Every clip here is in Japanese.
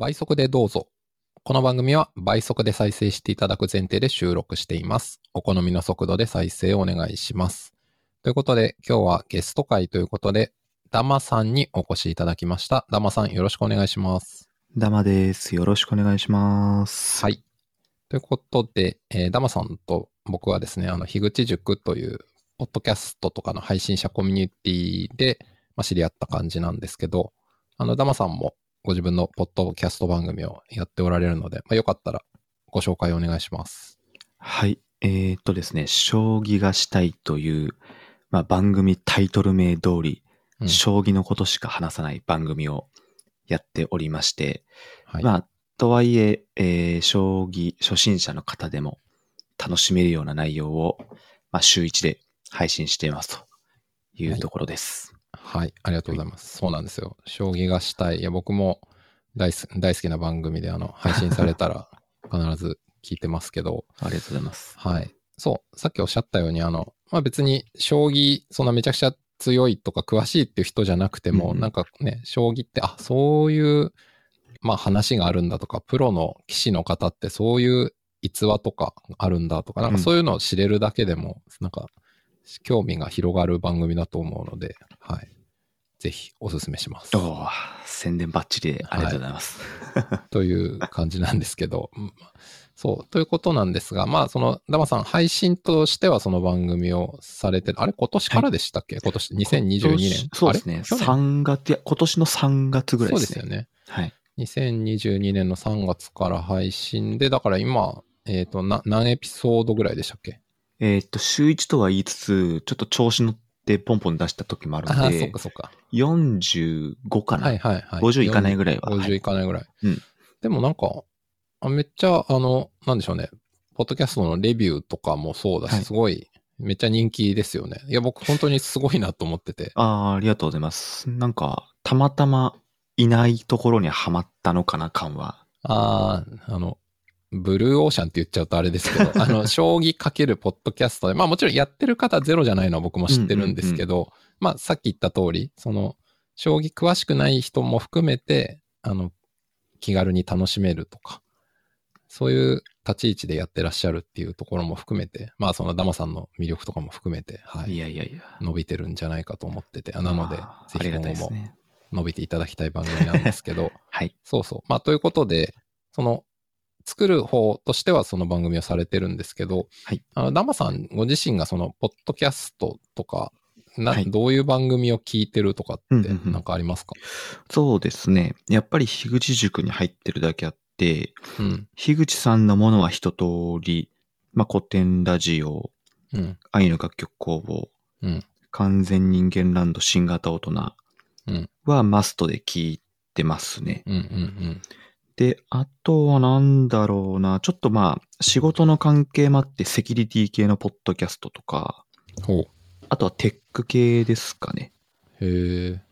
倍速でどうぞ。この番組は倍速で再生していただく前提で収録しています。お好みの速度で再生をお願いします。ということで、今日はゲスト会ということで、ダマさんにお越しいただきました。ダマさんよろしくお願いします。ダマです。よろしくお願いします。はい。ということで、えーダマさんと僕はですね、あの、樋口塾という、ポッドキャストとかの配信者コミュニティで、まあ、知り合った感じなんですけど、あの、ダマさんもご自分のポッドキャスト番組をやっておられるので、まあ、よかったらご紹介お願いします。はい。えー、っとですね、将棋がしたいという、まあ、番組タイトル名通り、うん将棋のことしか話さない番組をやっておりまして、はい。まあ、とはいええー将棋初心者の方でも楽しめるような内容を、まあ、週1で配信していますというところです。はい。ありがとうございます。そうなんですよ。将棋がしたい。いや、僕も大す大好きな番組で、あの、配信されたら必ず聞いてますけど、ありがとうございます。はい。そう。さっきおっしゃったように、あの、まあ、別に、将棋、そんなめちゃくちゃ強いとか詳しいっていう人じゃなくても、うんうんなんかね、将棋って、あ、そういう、まあ、話があるんだとか、プロの棋士の方ってそういう逸話とかあるんだとか、なんかうんそういうのを知れるだけでも、なんか、興味が広がる番組だと思うので、はい。ぜひお勧めします。おー宣伝バッチリでありがとうございます。という感じなんですけど、うんそう、ということなんですが、まあ、その、ダマさん、配信としてはその番組をされてる、あれ、今年からでしたっけ、今年、2022年？そうですね。あれ？去年？3月、いや、今年の3月ぐらいそうでね。ですすよね。はい。2022年の3月から配信で、だから今、えっ、と、な、何エピソードぐらいでしたっけ？えーっと、週1とは言いつつ、ちょっと調子乗ってポンポン出した時もあるああ、そっのでか、そっか。45かな、はいはいはい。50いかないぐらいは。50いかないぐらい。うんでもなんか、あめっちゃ、あの、なんでしょうね。ポッドキャストのレビューとかもそうだし、はいすごい、めっちゃ人気ですよね。いや、僕本当にすごいなと思ってて。ああー、ありがとうございます。なんか、たまたまいないところにはまったのかな感は。ああ、あの、ブルーオーシャンって言っちゃうとあれですけど、あの、将棋かけるポッドキャストで、まあもちろんやってる方ゼロじゃないのは僕も知ってるんですけど、まあさっき言った通り、その、将棋詳しくない人も含めて、あの、気軽に楽しめるとか、そういう立ち位置でやってらっしゃるっていうところも含めて、まあそのダマさんの魅力とかも含めて、はいい、やいやいや。伸びてるんじゃないかと思ってて、なのでぜひ今後も。伸びていただきたい番組なんですけど、はい。そうそう。まあ、ということで、その、作る方としてはその番組をされてるんですけど、はい。あの、ダマさんご自身がその、ポッドキャストとか、な、はい。どういう番組を聞いてるとかって、うんうんうん。なんかありますか、そうですね。やっぱり樋口塾に入ってるだけあって、うん、樋口さんのものは一通り、まあ、古典ラジオ、うん、愛の楽曲工房、うん、完全人間ランド新型大人うん、はマストで聞いてますね。うん、うん、で、あとはなんだろうな、ちょっとまあ、仕事の関係もあってセキュリティ系のポッドキャストとか、うん。ほあとはテック系ですかね。う。へえ。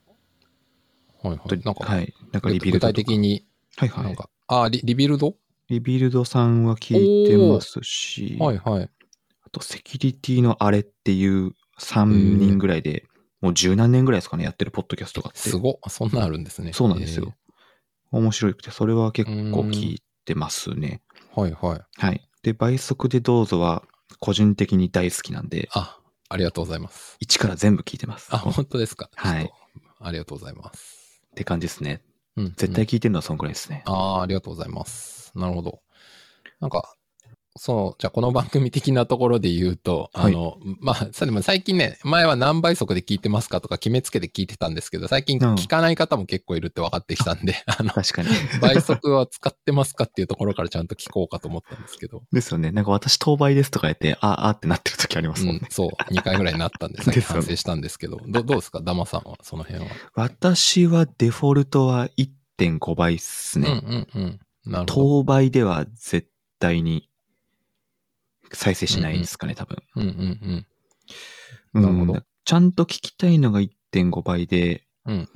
はいはい。なんか、はい。なんかリビ具体ルドとか。的に、はいはい。なんか、あリ、リビルド？リビルドさんは聞いてますし、はいはい。あとセキュリティのあれっていう3人ぐらいで、もう十何年ぐらいですかね、やってるポッドキャストがあって。すごっ。そんなんあるんですね。そうなんですよ。面白くて、それは結構うん聞いてますね。はいはい。はい。で、倍速でどうぞは個人的に大好きなんで、あ、ありがとうございます。一から全部聞いてます。あ、っ本当ですか？はい。ありがとうございます。て感じですね。うん。絶対聞いてるのはそんくらいですね。ああ、ありがとうございます。なるほど。なんか、そう、じゃあこの番組的なところで言うと、はいあの、まあ、さでも最近ね、前は何倍速で聞いてますかとか決めつけて聞いてたんですけど、最近うん聞かない方も結構いるって分かってきたんで、あの、確かに。倍速は使ってますかっていうところからちゃんと聞こうかと思ったんですけど、ですよね。なんか私当倍ですとか言って、ああってなってる時ありますもんね。うん、そう、2回ぐらいになったんで、さっき反省したんですけど、どどうですか？ダマさんは、その辺は。私はデフォルトは1.5倍っすね。うんうんうん。なるほど。当倍では絶対に再生しないですかね、多分。うんうんうんなるほどちゃんと聞きたいのが1.5倍で、うん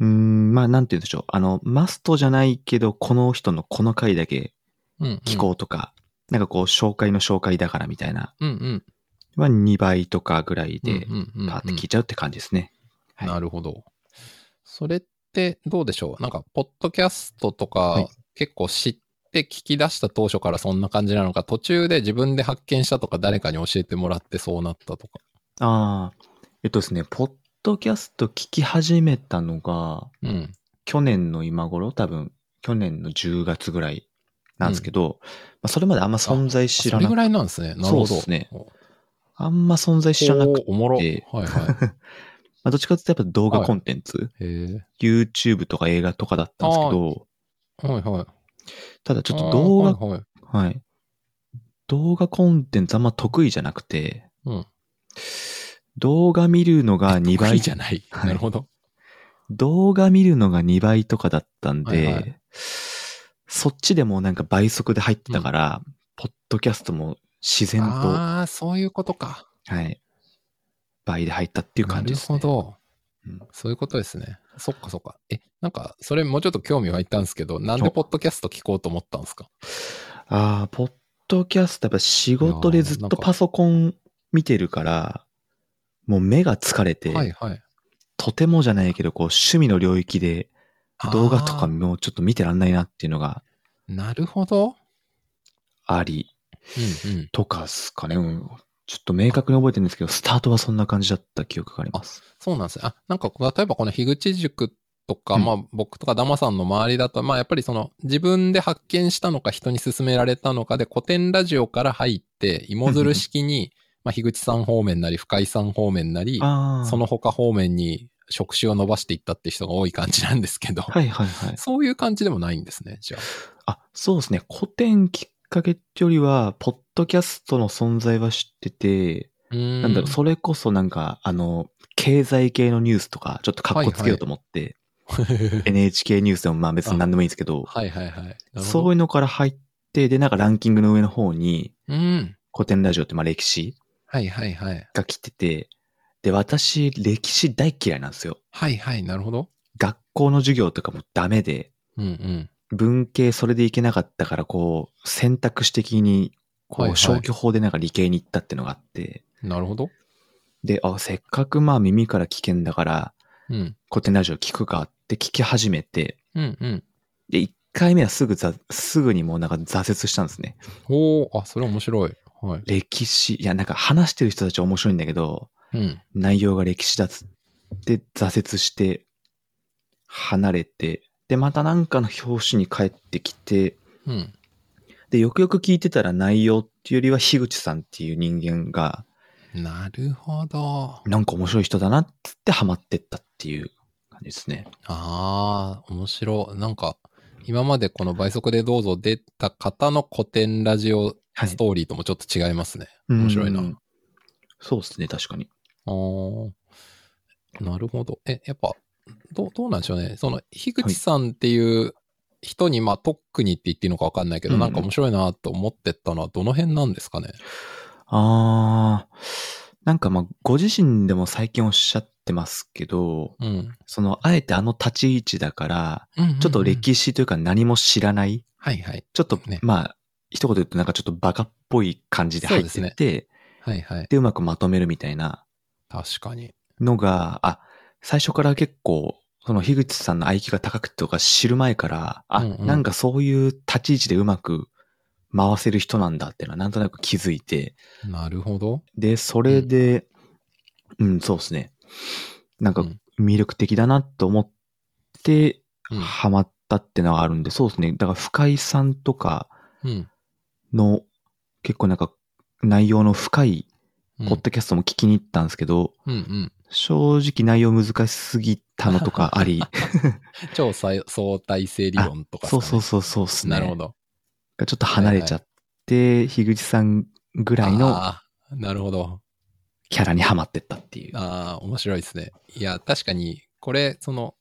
うーん、まあなんて言うんでしょう。あの、マストじゃないけど、この人のこの回だけうん。うん、聞こうとか、なんかこう、紹介の紹介だからみたいな、うん。うんうん。は2倍とかぐらいで、うんうんうんうんパーって聞いちゃうって感じですね。はいなるほど。それっってどうでしょう？なんか、ポッドキャストとはいか結構知って聞き出した当初からそんな感じなのか、途中で自分で発見したとか誰かに教えてもらってそうなったとか。ああ、えっとですね、ポッドキャスト聞き始めたのが、うん。去年の今頃、多分、去年の10月ぐらいなんですけど、まあ、それまであんま存在知らなくそれぐらいなんですね。なるほど。そうっすねあんま存在知らなくて、おおもろ。はいてはい。まあ、どっちかっていうとやっぱ動画コンテンツ、へえ。YouTube とか映画とかだったんですけど、はいはい。ただちょっと動画、はいはい。はい。動画コンテンツあんま得意じゃなくて、うん。動画見るのが2得倍意じゃない。はいなるほど。動画見るのが2倍とかだったんで、はいはいそっちでもうなんか倍速で入ってたから、ポッドキャストも自然と、はああ、そういうことか。い、倍で入ったっていうなる感じですね。ほど。うんそういうことですね。そっかそっか。え、なんか、それもうちょっと興味湧いたんですけど、なんでポッドキャスト聞こうと思ったんですか？ああ、ポッドキャストやっぱ仕事でずっとパソコン見てるから、もう目が疲れて、はいはい。とてもじゃないけど、こう趣味の領域で動画とかあもうちょっと見てらんないなっていうのがーなるほど。あり、うんうん。とかっすかね。うんちょっと明確に覚えてるんですけど、スタートはそんな感じだった記憶があります。そうなんですね。あ、なんか、例えばこの樋口塾とか、うんまあ僕とかダマさんの周りだと、まあやっぱりその自分で発見したのか人に勧められたのかで古典ラジオから入って、芋づる式に、まあ樋口さん方面なり深井さん方面なり。その他方面に職種を伸ばしていったって人が多い感じなんですけど、はいはいはい。そういう感じでもないんですね、じゃあ。あ、そうですね。古典きっかけってよりは、ポッドキャストの存在は知ってて。なんだろう、それこそなんか、あの、経済系のニュースとか、ちょっと格好つけようと思って、NHK ニュースでもまあ別に何でもいいんですけど、はいはいはい。そういうのから入って、で、なんかランキングの上の方に、うん。古典ラジオってまあ歴史はいはいはい。が来てて、で、私、歴史大嫌いなんですよ。はいはい、なるほど。学校の授業とかもダメで、うんうん。文系それでいけなかったから、こう、選択肢的に、こ、はいうはい消去法でなんか理系に行ったっていうのがあって、なるほど。で、あ、せっかくまあ耳から聞けんだから、うん。古典ラジオ聞くかって聞き始めて、うんうん。で、1回目はすぐざ、すぐにもうなんか挫折したんですね。おー、あ、それ面白い。はい。歴史、いやなんか話してる人たちは面白いんだけど、うん。内容が歴史だっつって挫折して、離れて、で、またなんかの表紙に帰ってきて、うん。で、よくよく聞いてたら内容っていうよりは樋口さんっていう人間が、なるほど。なんか面白い人だなっつってハマってったっていう感じですね。ああ、面白い。なんか、今までこの倍速でどうぞ出た方の古典ラジオはいストーリーともちょっと違いますね。面白いな。うんそうですね、確かに。あーなるほど。え、やっぱ、どう、どうなんでしょうね。その、樋口さんっていう人に、まあ、特にって言っていいのかわかんないけど、うんなんか面白いなと思ってったのはどの辺なんですかね。あー、なんかまあ、ご自身でも最近おっしゃってますけど、うん。その、あえてあの立ち位置だから、うんうんうんちょっと歴史というか何も知らない、はいはい。ちょっと、ねまあ、一言で言うとなんかちょっとバカっぽい感じで入ってて、ではいはい。で、うまくまとめるみたいな確かに。のが、あ、最初から結構、その樋口さんの愛機が高くてとか知る前から、あ、うんうんなんかそういう立ち位置でうまく回せる人なんだっていうのはなんとなく気づいて、なるほど。で、それで、うん、そうですね。なんかうん魅力的だなと思って、うんハマったってのがあるんで、そうですね。だから深井さんとかうん。の結構なんか内容の深いうんポッドキャストも聞きに行ったんですけど、うんうん。正直内容難しすぎたのとかあり、超相相対性理論とかね、そうそうそうそうですね。なるほど。ちょっと離れちゃって、樋口さんぐらいのなるほど。キャラにはまってったっていう。ああ、面白いですね。いや、確かに、これ、その、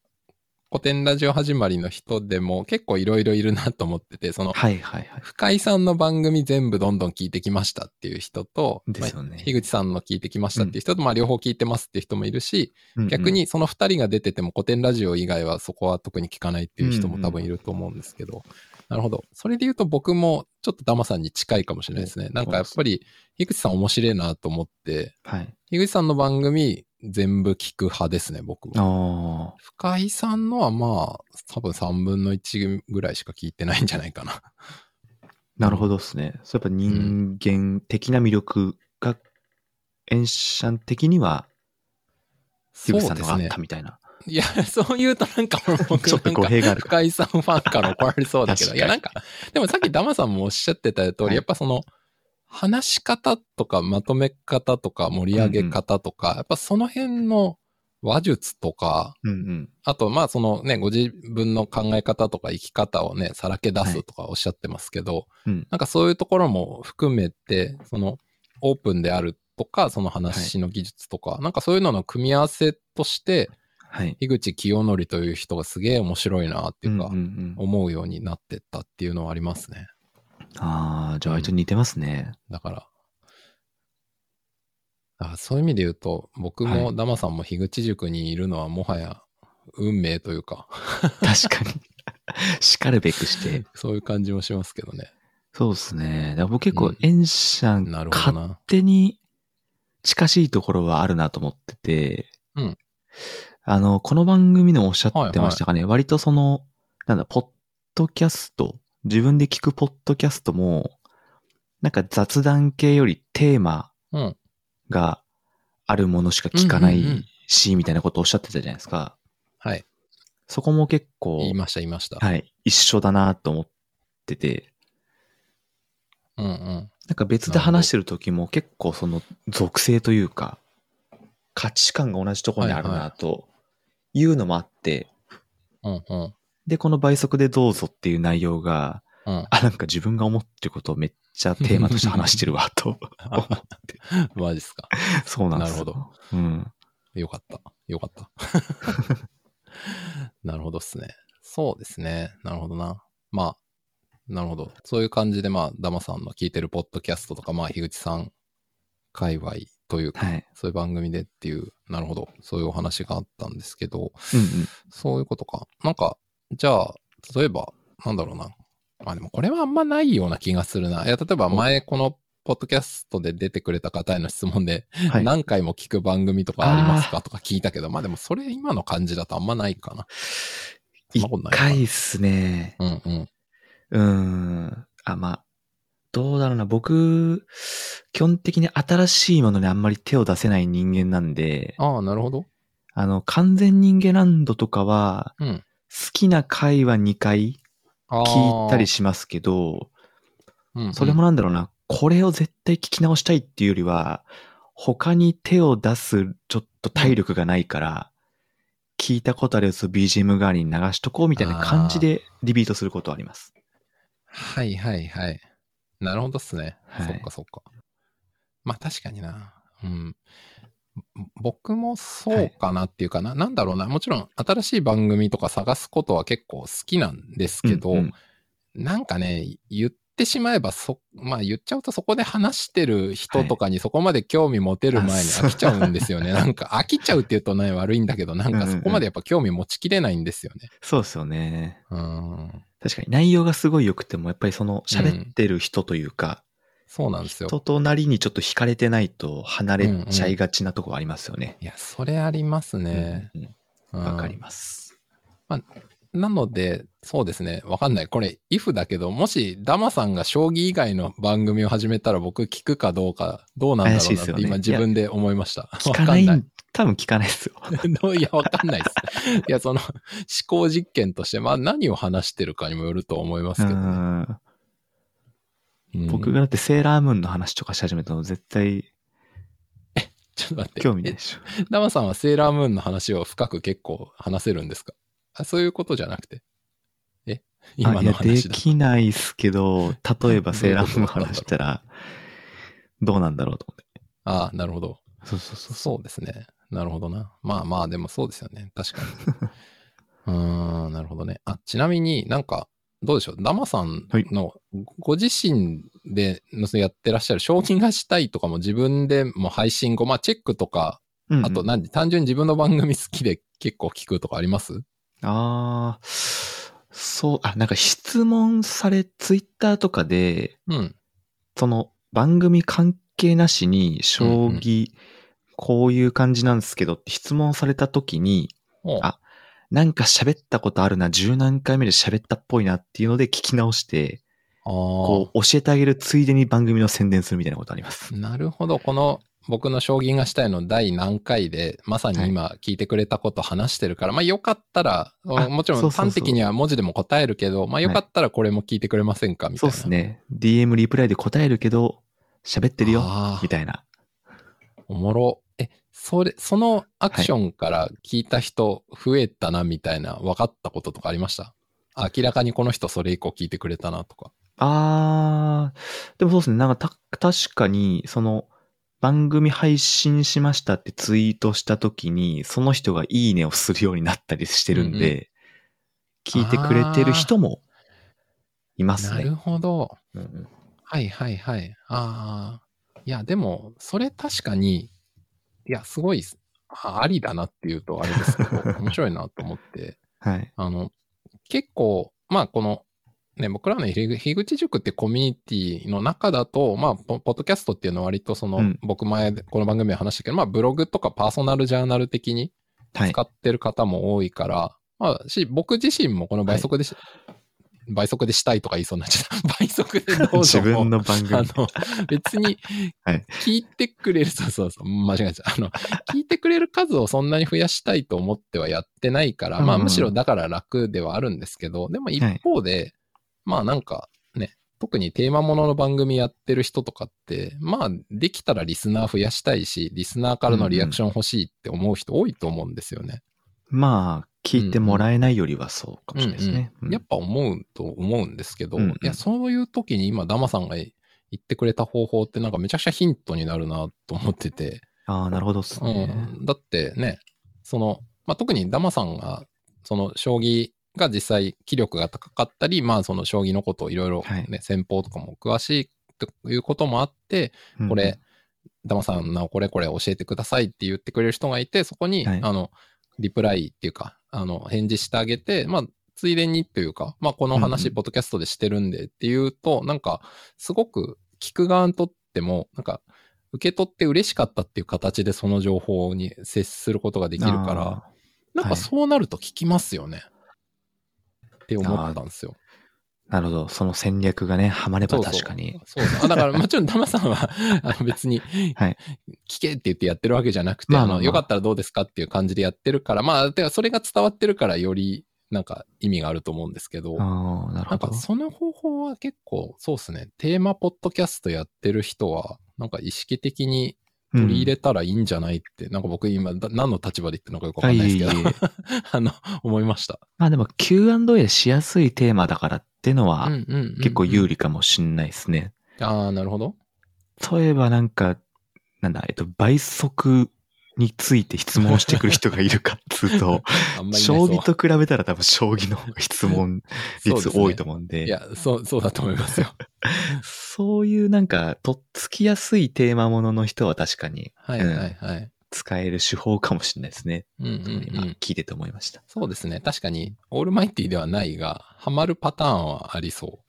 古典ラジオ始まりの人でも結構いろいろいるなと思ってて、その、はいはいはい。深井さんの番組全部どんどん聞いてきましたっていう人と、ですよねまあ樋口さんの聞いてきましたっていう人と、まあ両方聞いてますっていう人もいるし、逆にその二人が出てても古典ラジオ以外はそこは特に聞かないっていう人も多分いると思うんですけど、なるほど。それで言うと僕もちょっとダマさんに近いかもしれないですね。なんかやっぱり、樋口さん面白いなと思って、はい。樋口さんの番組全部聞く派ですね、僕は。深井さんのはまあ、多分3分の1ぐらいしか聞いてないんじゃないかな。なるほどですね。そうやっぱ人間的な魅力が、エンシャン的には、ヒそうブさんのがあった。みたいな。いや、そう言うとなんか僕 ちょっと語弊があるか深井さんファンから怒られそうだけど、いやなんか、でもさっきダマさんもおっしゃってた通り、はい。やっぱその、話し方とかまとめ方とか盛り上げ方とか、やっぱその辺の話術とか、うんうん。あとまあそのね、ご自分の考え方とか生き方をね、さらけ出すとかおっしゃってますけど、うん。なんかそういうところも含めて、そのオープンであるとか、その話の技術とか、なんかそういうのの組み合わせとして、はい。樋口清則という人がすげえ面白いなっていうか、んんうん思うようになってったっていうのはありますね。ああ、じゃあ割と似てますね。だから、あそういう意味で言うと、僕はいもダマさんも樋口塾にいるのはもはや運命というか、確かに。叱るべくして。そういう感じもしますけどね。そうですね。だ僕結構うんエンシャン、なるほど勝な。手に近しいところはあるなと思ってて、うんあの、この番組でもおっしゃってましたかね、割とその、なんだ、ポッドキャスト、自分で聞くポッドキャストも、なんか雑談系よりテーマうん。があるものしか聞かないし、みたいなことをおっしゃってたじゃないですか。はい。そこも結構、言いました、言いました。はい、一緒だなと思ってて、うんうん。なんか別で話してる時も結構その属性というか、価値観が同じところにあるはいはなというのもあって、うんうん。で、この倍速でどうぞっていう内容が、うん。あ、なんか自分が思ってることをめっちゃテーマとして話してるわ、と 思って。マジっすか？そうなんですよ。なるほうん。よかった。よかった。なるほどっすね。そうですね。なるほどな。まあ、なるほど。そういう感じで、まあ、ダマさんの聞いてるポッドキャストとか、まあ、樋口さん界隈というか、はい。そういう番組でっていう、なるほど。そういうお話があったんですけど、うんうん。そういうことか。なんか、じゃあ、例えば、なんだろうな。まあでもこれはあんまないような気がするな。いや、例えば前このポッドキャストで出てくれた方への質問で、はい。何回も聞く番組とかありますか？とか聞いたけど、まあでもそれ今の感じだとあんまないかな。一回っすね。うんうん。うーん。あ、まあ、どうだろうな。僕、基本的に新しいものにあんまり手を出せない人間なんで、ああ、なるほど。あの、完全人間ランドとかは、うん。好きな回は2回聞いたりしますけど、うんうんそれもなんだろうな、これを絶対聞き直したいっていうよりは、他に手を出すちょっと体力がないから、聞いたことあるやつを BGM 代わりに流しとこうみたいな感じでリピートすることはあります。はいはいはい。なるほどっすね。はいそっかそっか。まあ確かにな。うん。ぼ僕もそうかなっていうかな、なんだろうな。もちろん新しい番組とか探すことは結構好きなんですけど、うんうんなんかね、言ってしまえばそ、まあ言っちゃうとそこで話してる人とかにそこまで興味持てる前に飽きちゃうんですよね。なんか飽きちゃうって言うとね、悪いんだけど、なんかそこまでやっぱ興味持ちきれないんですよね。そうですよね。うん。確かに内容がすごい良くても、やっぱりその喋ってる人というか、そうなんですよ。人となりにちょっと惹かれてないと離れちゃいがちなとこありますよね。いや、それありますね。うんうんうんわかります。なので、そうですね。わかんない。これ、if だけど、もし、ダマさんが将棋以外の番組を始めたら僕聞くかどうか、どうなんだろうなって今自分で思いました。聞かないわかん多分聞かないですよ。いや、わかんないです。いや、その、思考実験として、まあ何を話してるかにもよると思いますけどね、うんうん僕がだってセーラームーンの話とかし始めたの絶対ちょっと待って。興味ないでしょ。えダマさんはセーラームーンの話を深く結構話せるんですか？あそういうことじゃなくて。え？今の話だ。きないっすけど、例えばセーラームーンの話したら、どうなんだろうと思って。ああ、なるほど。そうそうそう。そうですね。なるほどな。まあまあ、でもそうですよね。確かに。うーん、なるほどね。あ、ちなみになんか、どうでしょう？ダマさんのご自身でのやってらっしゃる商品がしたいとかも自分でも配信後、まあチェックとか、あと何、単純に自分の番組好きで結構聞くとかあります？ああ、そう、あ、なんか質問され、ツイッターとかで、うん。その番組関係なしに将棋こういう感じなんですけどって質問された時に、おうあなんか喋ったことあるな、十何回目で喋ったっぽいなっていうので聞き直して、こう教えてあげるついでに番組の宣伝するみたいなことあります。なるほど。この僕の将棋がしたいの第何回で、まさに今聞いてくれたこと話してるから、まあよかったら、あもちろそうんそうそう端的には文字でも答えるけど、まあよかったらこれも聞いてくれませんか？みたそういな。ですね。DM リプライで答えるけど、喋ってるよ、みたいな。おもろ。え、それ、そのアクションから聞いた人増えたなみたいな分かったこととかありました？明らかにこの人それ以降聞いてくれたなとか。あー、でもそうですね。なんかた、確かに、その、番組配信しましたってツイートした時に、その人がいいねをするようになったりしてるんで、うん聞いてくれてる人もいますね。なるほど。うんうんはいはいはい。ああ。いや、でも、それ確かに、いや、すごい、あありだなっていうとあれですけど、面白いなと思って、はい。あの、結構、まあ、この、ね、僕らの樋樋口塾ってコミュニティの中だと、まあ、ポポッドキャストっていうのは割とその、うん僕前、この番組で話したけど、まあ、ブログとかパーソナルジャーナル的にはい使。ってる方も多いから、まあ、し、僕自身もこの倍速でし、倍速でしたいとか言いそうになっちゃった。倍速でどうぞも自分の番組。あの、別に はい、聞いてくれる、そうそうそう、間違えちゃう。あの、聞いてくれる数をそんなに増やしたいと思ってはやってないから、まあうんうんむしろだから楽ではあるんですけど、でも一方で、まあなんかね、特にテーマものの番組やってる人とかって、まあできたらリスナー増やしたいし、リスナーからのリアクション欲しいって思う人多いと思うんですよね。まあ、聞いてもらえないよりはそうかもしれないですね。うんうんやっぱ思うと思うんですけど、うんうんいや、そういう時に今、ダマさんが言ってくれた方法ってなんかめちゃくちゃヒントになるなと思ってて、ああ、なるほどっすね。うん、だってね、その、まあ、特にダマさんが、その将棋が実際気力が高かったり、まあその将棋のことをいろいろはい。ね、戦法とかも詳しいということもあって、うんこれ、ダマさんなおこれこれ教えてくださいって言ってくれる人がいて、そこに、はい。あの、リプライっていうか、あの、返事してあげて、まあ、ついでにというか、まあ、このうん話、うん。ポッドキャストでしてるんでっていうと、なんか、すごく聞く側にとっても、なんか、受け取って嬉しかったっていう形でその情報に接することができるから、あなんかそうなると聞きますよね。って思ったんですよ。ーなるほど。その戦略がね、はまれば確かに。そうそう。あだからもちろんダマさんは あの別に、はい聞けって言ってやってるわけじゃなくて、まあまあまああのよかったらどうですかっていう感じでやってるから、まあ、てかそれが伝わってるからよりなんか意味があると思うんですけど、ああ、なるほどなんか。その方法は結構そうですね。テーマポッドキャストやってる人は、なんか意識的に取り入れたらいいんじゃないって、なんか僕今だ何の立場で言ってるのかよくわかんないですけど、あの、思いました。まあでも Q&A しやすいテーマだからってのはうんうんうんうん結構有利かもしんないですね。ああ、なるほど。例えばなんか、なんだ、えっと、倍速について質問してくる人がいるかっつうと、将棋と比べたら多分将棋の質問率多いと思うんで、いや、そう、そうだと思いますよ。そういうなんか、とっつきやすいテーマものの人は確かにはいはいはい。使える手法かもしれないですね。うんうん今うん。聞いてて思いました。そうですね。確かに、オールマイティではないが、ハマるパターンはありそ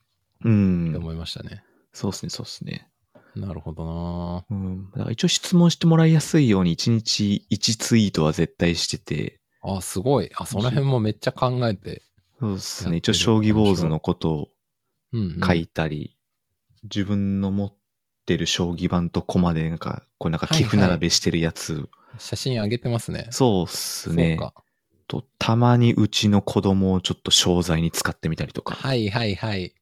ううってん。思いましたね。そうですね、そうですね。なるほどなうん。だから一応質問してもらいやすいように1日1ツイートは絶対してて、あ、すごい。あ、その辺もめっちゃ考えて。そうですね。一応将棋坊主のことをうん、うん。書いたり、自分の持ってる将棋盤と駒でなんか、これなんか寄付並べしてるやつ、写真上げてますね。そうっすね。と、たまにうちの子供をちょっと商材に使ってみたりとか。はいはいはい。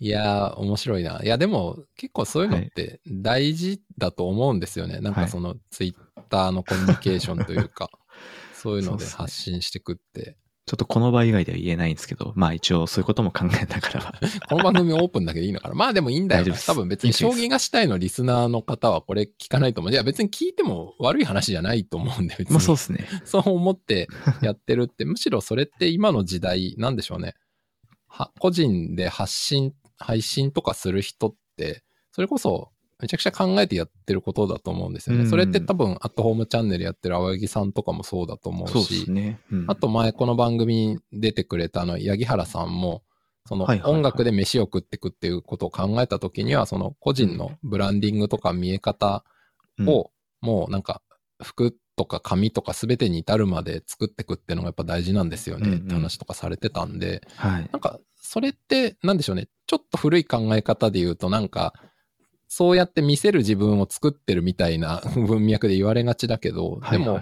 いやー、面白いな。いや、でも、結構そういうのって大事だと思うんですよね。なんはいかその、ツイッターのコミュニケーションというか、そういうので発信してくって。ちょっとこの場以外では言えないんですけど、まあ一応そういうことも考えながらは。この番組オープンだけでいいのかなまあでもいいんだよ多分別に将棋がしたいのリスナーの方はこれ聞かないと思う。いや別に聞いても悪い話じゃないと思うんで、別に。まあそうですね。そう思ってやってるって、むしろそれって今の時代、なんでしょうね。は個人で発信、配信とかする人って、それこそめちゃくちゃ考えてやってることだと思うんですよね。うん。それって多分、アットホームチャンネルやってる青柳さんとかもそうだと思うし、すね。うん。あと前この番組に出てくれたあの、八木原さんも、その音楽で飯を食ってくっていうことを考えたときには、その個人のブランディングとか見え方うん。を、もうなんか、服とか紙とか全てに至るまで作っていくっていうのがやっぱ大事なんですよねうんうんって話とかされてたんで、はい。なんか、それって、なんでしょうね。ちょっと古い考え方で言うと、なんか、そうやって見せる自分を作ってるみたいな 文脈で言われがちだけど、でも、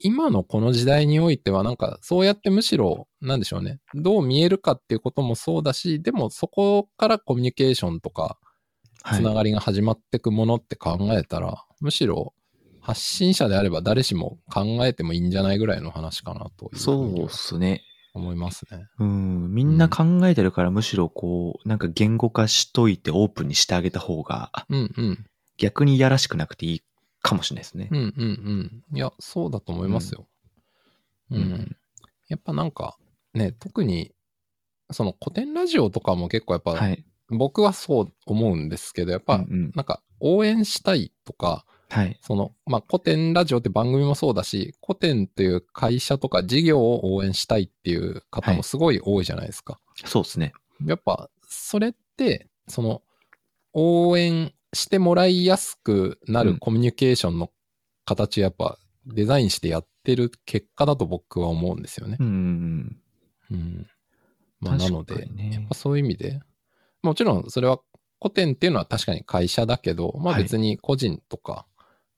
今のこの時代においては、なんか、そうやってむしろ、なんでしょうね。どう見えるかっていうこともそうだし、でもそこからコミュニケーションとか、はいつながりが始まっていくものって考えたら、むしろ、発信者であれば誰しも考えてもいいんじゃないぐらいの話かなとそうっにすね。思いますね。うん。みんな考えてるから、むしろこう、なんか言語化しといてオープンにしてあげた方が、うんうん。逆にいやらしくなくていいかもしれないですねう。んうんうん。いや、そうだと思いますよ。うん。やっぱなんか、ね、特に、その古典ラジオとかも結構やっぱ、はい。僕はそう思うんですけど、やっぱ、うんうんなんか応援したいとか、はい。その、まあ、古典ラジオって番組もそうだし、古典という会社とか事業を応援したいっていう方もすごい多いじゃないですか。そうですね。やっぱ、それって、その、応援してもらいやすくなうんるコミュニケーションの形をやっぱデザインしてやってる結果だと僕は思うんですよね。うんうんうん。まあ、なので、ねやっぱそういう意味で、もちろんそれは古典っていうのは確かに会社だけど、まあはい別に個人とか、ま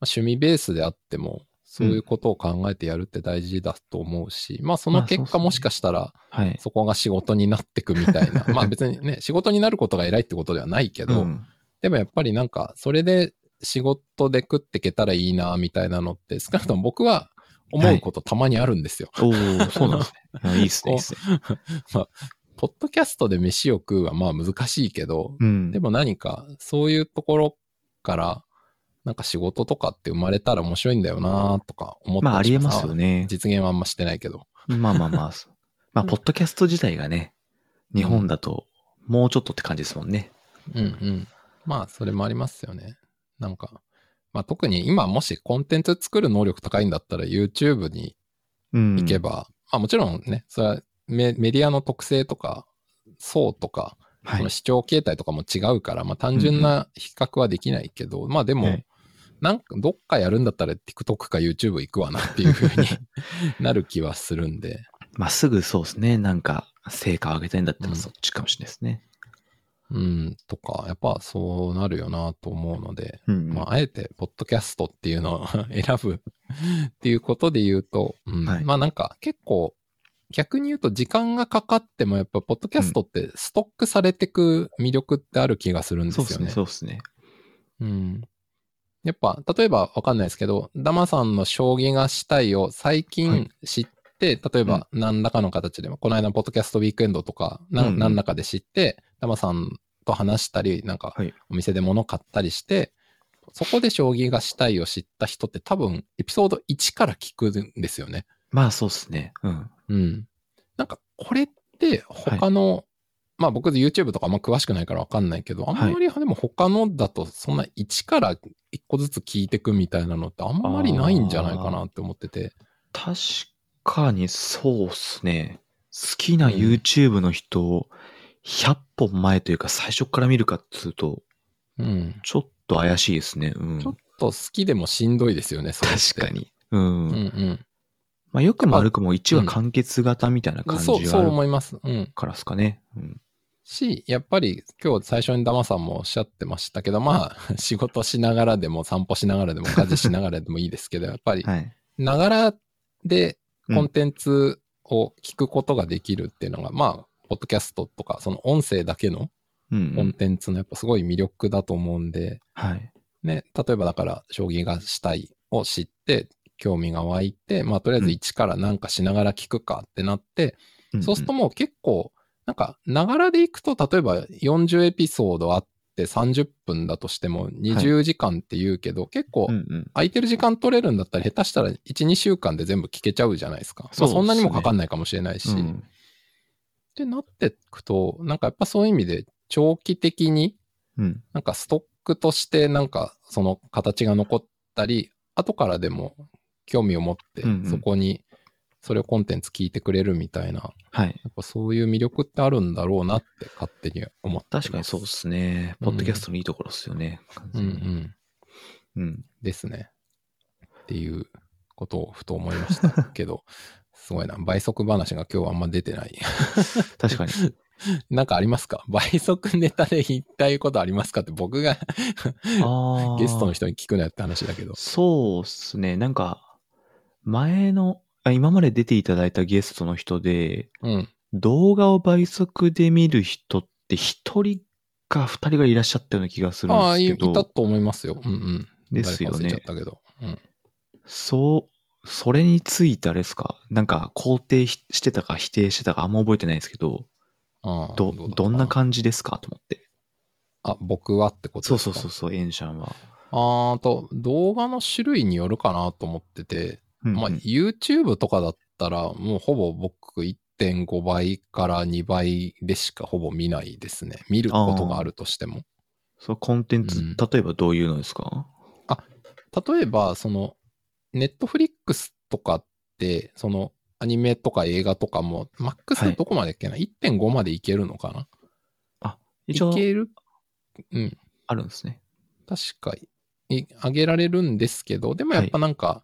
あ趣味ベースであっても、そういうことを考えてやるって大事だと思うし、まあそのまあそうっすね結果もしかしたら、うん。はい。そこが仕事になってくみたいな。まあ別にね、仕事になることが偉いってことではないけど、うんでもやっぱりなんか、それで仕事で食ってけたらいいな、みたいなのって、少なくとも僕は思うことたまにあるんですよ。おおそうなんですね いや。いいっすね、いいっすね。ポッドキャストで飯を食うはまあ難しいけど、うん。でも何かそういうところから、なんか仕事とかって生まれたら面白いんだよなとか思ったまあ、ありえますよね。実現はあんましてないけど。まあまあまあ。まあ、ポッドキャスト自体がね、日本だと、もうちょっとって感じですもんね。うんうん。まあ、それもありますよね。なんか、まあ特に今もしコンテンツ作る能力高いんだったら YouTube にうん。行けば、まあもちろんね、それはメメディアの特性とか、層とか、はいその。視聴形態とかも違うから、まあ単純な比較はできないけど、まあでも、はいなんかどっかやるんだったら TikTok か YouTube 行くわなっていうふうに なる気はするんで、まあ、すぐそうですね。なんか、成果を上げたいんだったうんらそっちかもしれないですね。うん、とか、やっぱそうなるよなと思うので、うん。まあ、あえて、ポッドキャストっていうのを 選ぶっていうことで言うと、うんはいまあなんか結構、逆に言うと時間がかかってもやっぱ、ポッドキャストってストックされてく魅力ってある気がするんですよね。そうですね、そうですね。うん。やっぱ、例えばわかんないですけど、ダマさんの将棋がしたいを最はい近知って、例えば何らかの形でも、この間のポッドキャストウィークエンドとか、なうんうん何らかで知って、ダマさんと話したり、なんかはい。お店で物買ったりして、そこで将棋がしたいを知った人って多分エピソード1から聞くんですよね。まあ、そうですね。うん。うん。なんかこれって他の、まあ僕 YouTube とかあんま詳しくないからわかんないけど、あんまりでも他のだとそんな1から1個ずつ聞いてくみたいなのってあんまりないんじゃないかなって思ってて。確かにそうっすね。好きなうん YouTube の人を100本前というか最初から見るかっつうと、うん。ちょっと怪しいですね。うんちょ。っと好きでもしんどいですよね、確か。に。うん。うんうん。まあ、よくも悪くも1話完結型みたいな感じそう、そうがある思います。うん。からですかね。うん。し、やっぱり今日最初にダマさんもおっしゃってましたけど、まあ、仕事しながらでも散歩しながらでも家事しながらでもいいですけど、やっぱり、はい。ながらでうんコンテンツを聞くことができるっていうのが、まあ、ポッドキャストとか、その音声だけのうん、うん。コンテンツのやっぱすごい魅力だと思うんで、はい。ね、例えばだから、将棋がしたいを知って、興味が湧いて、まあ、とりあえず一からなんかしながら聞くかってなって、そうするともう結構、なんか、ながらでいくと、例えば40エピソードあって30分だとしても20時間って言うけど、結構うん、うん。空いてる時間取れるんだったら下手したら1、2週間で全部聞けちゃうじゃないですか。そねまあそんなにもかかんないかもしれないし。うんってなってくと、なんかやっぱそういう意味で長期的にうん。なんかストックとしてなんかその形が残ったり、後からでも興味を持ってうんうんそこにそれをコンテンツ聞いてくれるみたいな、はい。やっぱそういう魅力ってあるんだろうなって勝手に思って。確かにそうですね。うんポッドキャストのいいところですよね。うんうん。うん。ですね。っていうことをふと思いましたけど、すごいな。倍速話が今日はあんま出てない。確かに。なんかありますか？倍速ネタで言いたいことありますか？って僕があゲストの人。人に聞くなよって話だけど。そうっすね。なんか、前の、あ今まで出ていただいたゲストの人で、うん。動画を倍速で見る人って一人か二人がいらっしゃったような気がするんああ、いいですけど、たと思いますよ。うんうん。ですよね誰か忘れちゃったけど。うん。そう、それについてあれですか？なんか肯定ししてたか否定してたかあんま覚えてないですけど、ああど、どんな感じですか？と思って。あ、僕はってことそうですか？そうそうそう、エンシャンは。あーと、動画の種類によるかなと思ってて、まあ、YouTube とかだったら、もうほぼ僕1.5倍から2倍でしかほぼ見ないですね。見ることがあるとしても。そう、コンテンツ、うん例えばどういうのですか？例えば、その、Netflix とかって、その、アニメとか映画とかも、マックスはいどこまでいけない、?1.5 までいけるのかな？一応いける？うん。あるんですね。確かに、上げられるんですけど、でもやっぱなんか、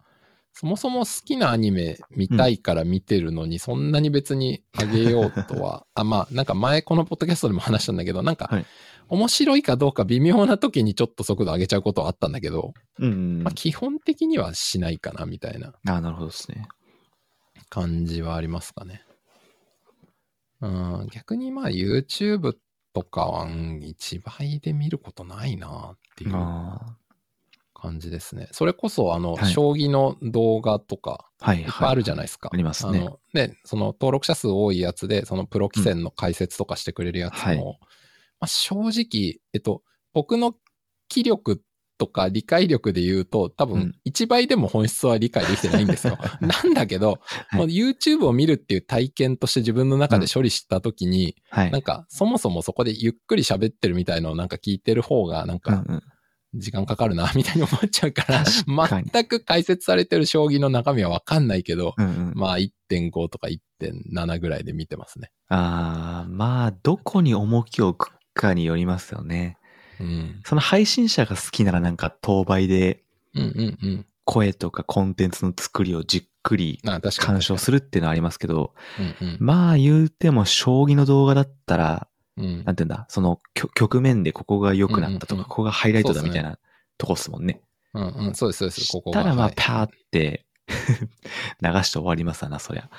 そもそも好きなアニメ見たいから見てるのに、そんなに別に上げようとは、あ、まあ、なんか前このポッドキャストでも話したんだけど、なんかはい、面白いかどうか微妙な時にちょっと速度上げちゃうことはあったんだけど、うんうん。まあ、基本的にはしないかな、みたいなああ、なるほどですね。感じはありますかね。うん、逆にまあ YouTube とかはうん1倍で見ることないなっていうあ感じですね。それこそあの、はい将棋の動画とかあ、はい、いっぱいあるじゃないい。ですか。ありますねあので、その登録者数多いやつで、そのプロ棋戦の解説とかしてくれるやつも、はいまあ、正直、えっと、僕の気力とか理解力で言うと、多分うん1倍でも本質は理解できてないんですよ。なんだけど、はいもう YouTube を見るっていう体験として自分の中で処理したときに、はい。なんか、そもそもそこでゆっくり喋ってるみたいのをなんか聞いてる方が、なんうんか、うん。時間かかるな、みたいに思っちゃうから、全く解説されてる将棋の中身はわかんないけど、うんうん。まあ1.5とか1.7ぐらいで見てますね。ああ、まあ、どこに重きを置くかによりますよね。うん。その配信者が好きならなんか当倍で。声とかコンテンツの作りをじっくり。鑑賞するっていうのはありますけど、る。うんまあ言うても将棋の動画だったら、なんていうんだ、その局局面でここが良くなったとか、うんうんうんここがハイライトだみたいなとこっすもんね。うんうん。そうです、そうです。ここが。たらまあはいパーって 流して終わりますわな、そりゃ。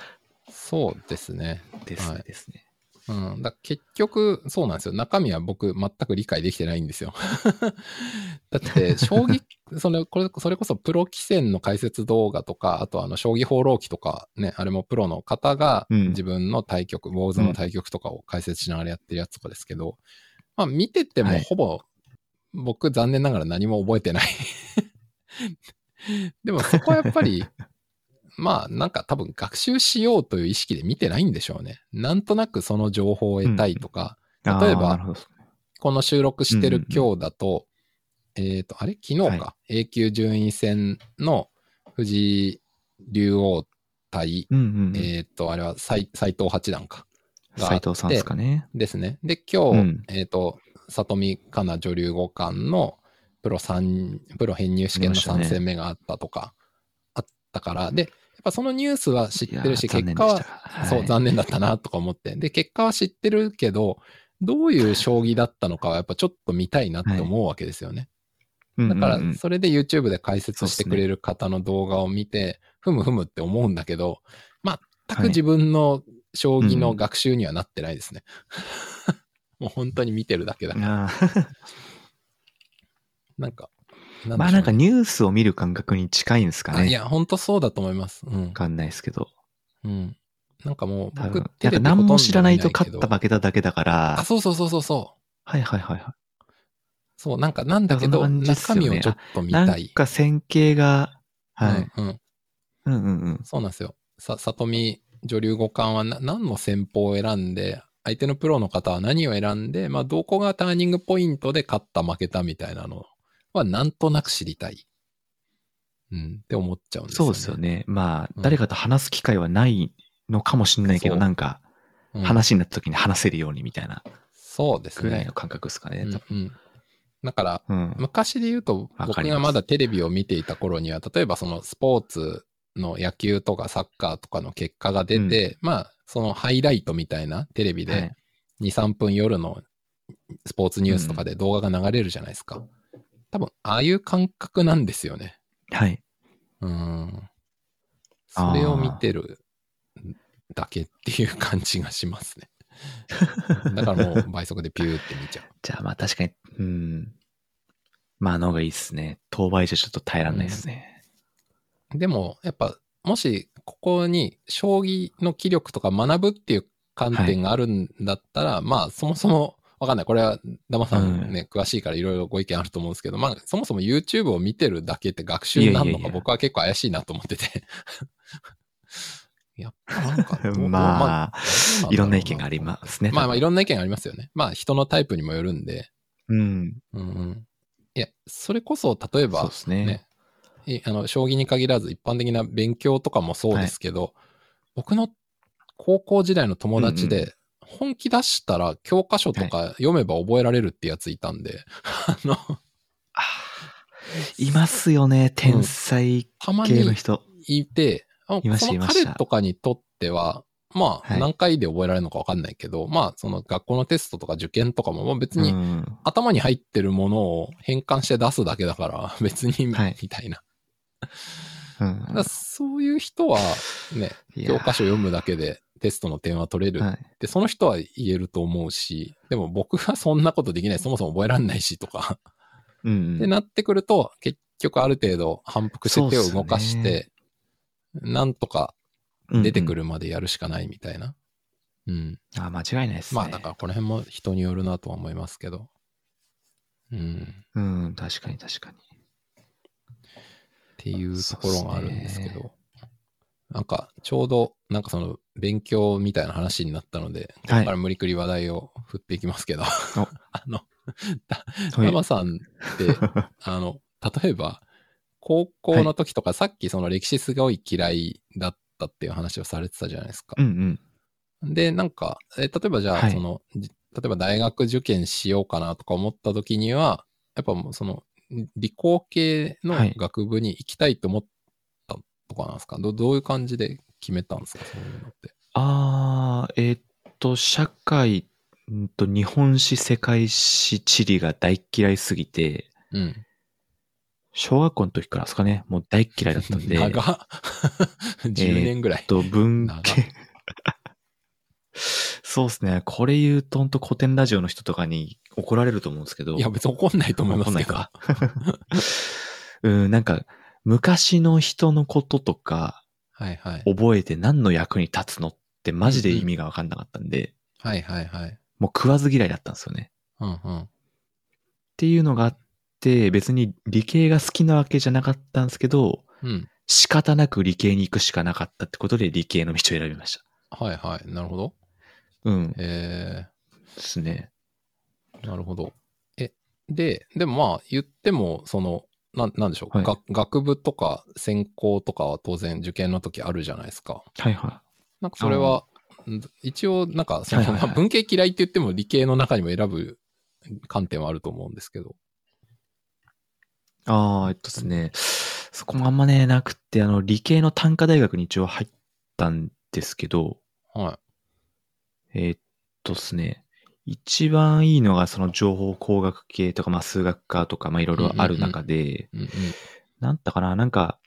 そうですね。ですね、はいですね。うん。だ結局、そうなんですよ。中身は僕、全く理解できてないんですよ。だって、将棋、その、これ、それこそプロ棋戦の解説動画とか、あとあの、将棋放浪記とか、ね、あれもプロの方がうん自分の対局、ウォーズの対局とかを解説しながらやってるやつとかですけど、まあ、見ててもはいほぼ、僕、残念ながら何も覚えてない。でも、そこはやっぱり、まあ、なんか多分学習しようという意識で見てないんでしょうね。なんとなくその情報を得たいとか、例えばこの収録してる今日だと、えっ、と、あれ？昨日か、は A 級順位戦の藤井竜王対、うんうんうん。えっ、と、あれは斎斎藤八段か？があって斉藤さんですかね。ですね。で、今日、うんえっ、と、里見香奈女流五冠のプロ三プロ編入試験の見ましたね3戦目があったとか、あったから、で、ぱそのニュースは知ってるし、結果は、そう、残念だったなとか思って。で、結果は知ってるけど、どういう将棋だったのかはやっぱちょっと見たいなって思うわけですよね。だからそれで YouTube で解説してくれる方の動画を見て、ふむふむって思うんだけど、全く自分の将棋の学習にはなってないですね。もう本当に見てるだけだから。なんか、まあなんかニニュースを見る感覚に近いんですかね。いや、本当そうだと思います。うんわ。かんないですけど。うん。なんかもう、僕なんか何も知らないと勝った負けただけだからあ、、そうそうそうそうそう。はいはいはいはそう、なんかなんだけそど、ね中身をちょっと見い。なたい。んか線形が、はい。うんうん。うんうんうん。そうなんですよ。さ、里見女流五冠はな何の戦法を選んで、相手のプロの方は何を選んで、まあ、どこがターニングポイントで勝った負けたみたいなのは、なんとなく知りたい。うん、って思っちゃうんですよね。そうですよね。まあ、うん誰かと話す機会はないのかもしれないけど、なんか、うん話になった時に話せるようにみたいなそうですねぐらいの。感覚ですかね。うんうんだから、うん。昔で言うと、僕がまだテレビを見ていた頃には、例えばそのスポーツの野球とかサッカーとかの結果が出て、まあ、そのハイライトみたいなテレビではい2、3分夜のスポーツニュースとかで動画が流れるじゃないですか。多分、ああいう感覚なんですよね。はい。うん。それを見てるだけっていう感じがしますね。だからもう倍速でピューって見ちゃう。じゃあまあ確かに、うん。まああの方がいいっすね。当倍じゃちょっと耐えらんないですね。でも、やっぱ、もし、ここに、将棋の気力とか学ぶっていう観点があるんだったら、まあ、そもそも、わかんない。これは、ダマさんね、詳しいからいろいろご意見あると思うんですけど、まあ、そもそも YouTube を見てるだけって学習になるのか、いやいやいや僕は結構怪しいなと思ってて。やっぱなんか まあ、いろんな意見がありますね。まあまあ、いろんな意見がありますよね。まあ、人のタイプにもよるんで。うん。うんうん。いや、それこそ、例えばそうで、すね。あの、将棋に限らず一般的な勉強とかもそうですけど、僕の高校時代の友達うんで、本気出したら教科書とか読めば覚えられるってやついたんで、あの、あーいますよね、天才たまに系の人。いて、あいましたそのいました。彼とかにとっては、まあ、はい。何回で覚えられるのかわかんないけど、まあ、その学校のテストとか受験とかも、まあ別にうん。頭に入ってるものを変換して出すだけだから、別に、はい。みたいな。うん。だからそういう人は、ね、教科書読むだけでテストの点は取れるはいって、その人は言えると思うし、でも僕はそんなことできない、そもそも覚えられないしとか、うんってなってくると、結局ある程度反復して手を動かして、なんとかうん出てくるまでやるしかないみたいな。うん。あ間違いないですね。まあだからこの辺も人によるなとは思いますけど。うん。うん、確かに確かに。っていうところがあるんですけど、なんかちょうどなんかその勉強みたいな話になったので、こはい。こから無理くり話題を振っていきますけど、あの、はい。山さんって、あの、例えば、高校の時とか、さっきその歴史すごい嫌いだったっていう話をされてたじゃないですか。う。んうん。で、なんか、え例えばじゃあ、はい。その、じ例えば大学受験しようかなとか思った時には、やっぱもうその、理工系のはい。学部に行きたいと思ったとかなんですか、どどういう感じで決めたんですか？そういうのって。あー、えーっと、社会、んと日本史、世界史、地理が大嫌いすぎて、うん。小学校の時からですかね、もう大嫌いだったんで、え っ長っ ?10 年ぐらい。と、文長っ系、そうですね、これ言うと、ほんと古典ラジオの人とかに怒られると思うんですけど、いや、別に怒んないと思いますけど。怒んないか。うん、なんか、昔の人のこととかはいはい。覚えて何の役に立つのってマジで意味がわかんなかったんで、はいはいはい。もう食わず嫌いだったんですよね。うんうん。っていうのがあって、別に理系が好きなわけじゃなかったんですけど、うん。仕方なく理系に行くしかなかったってことで理系の道を選びました。はいはい。なるほど。うん。えですね。ー、なるほど。え、で、でもまあ言っても、その、なんなんでしょう、はいが学部とか専攻とかは当然受験の時あるじゃないですか。はいはなんかそれは、ん一応なんかその、はいはいはいまあ文系嫌いって言っても理系の中にも選ぶ観点はあると思うんですけど。い。ああ、えっとですね。そこもあんまね、なくって、あの、理系の単科大学に一応入ったんですけど、はえーっとですね、一番いいのがその情報工学系とか、まあ数学科とか、まあいろいろある中で、い。うんうん。なんだかな、なんか、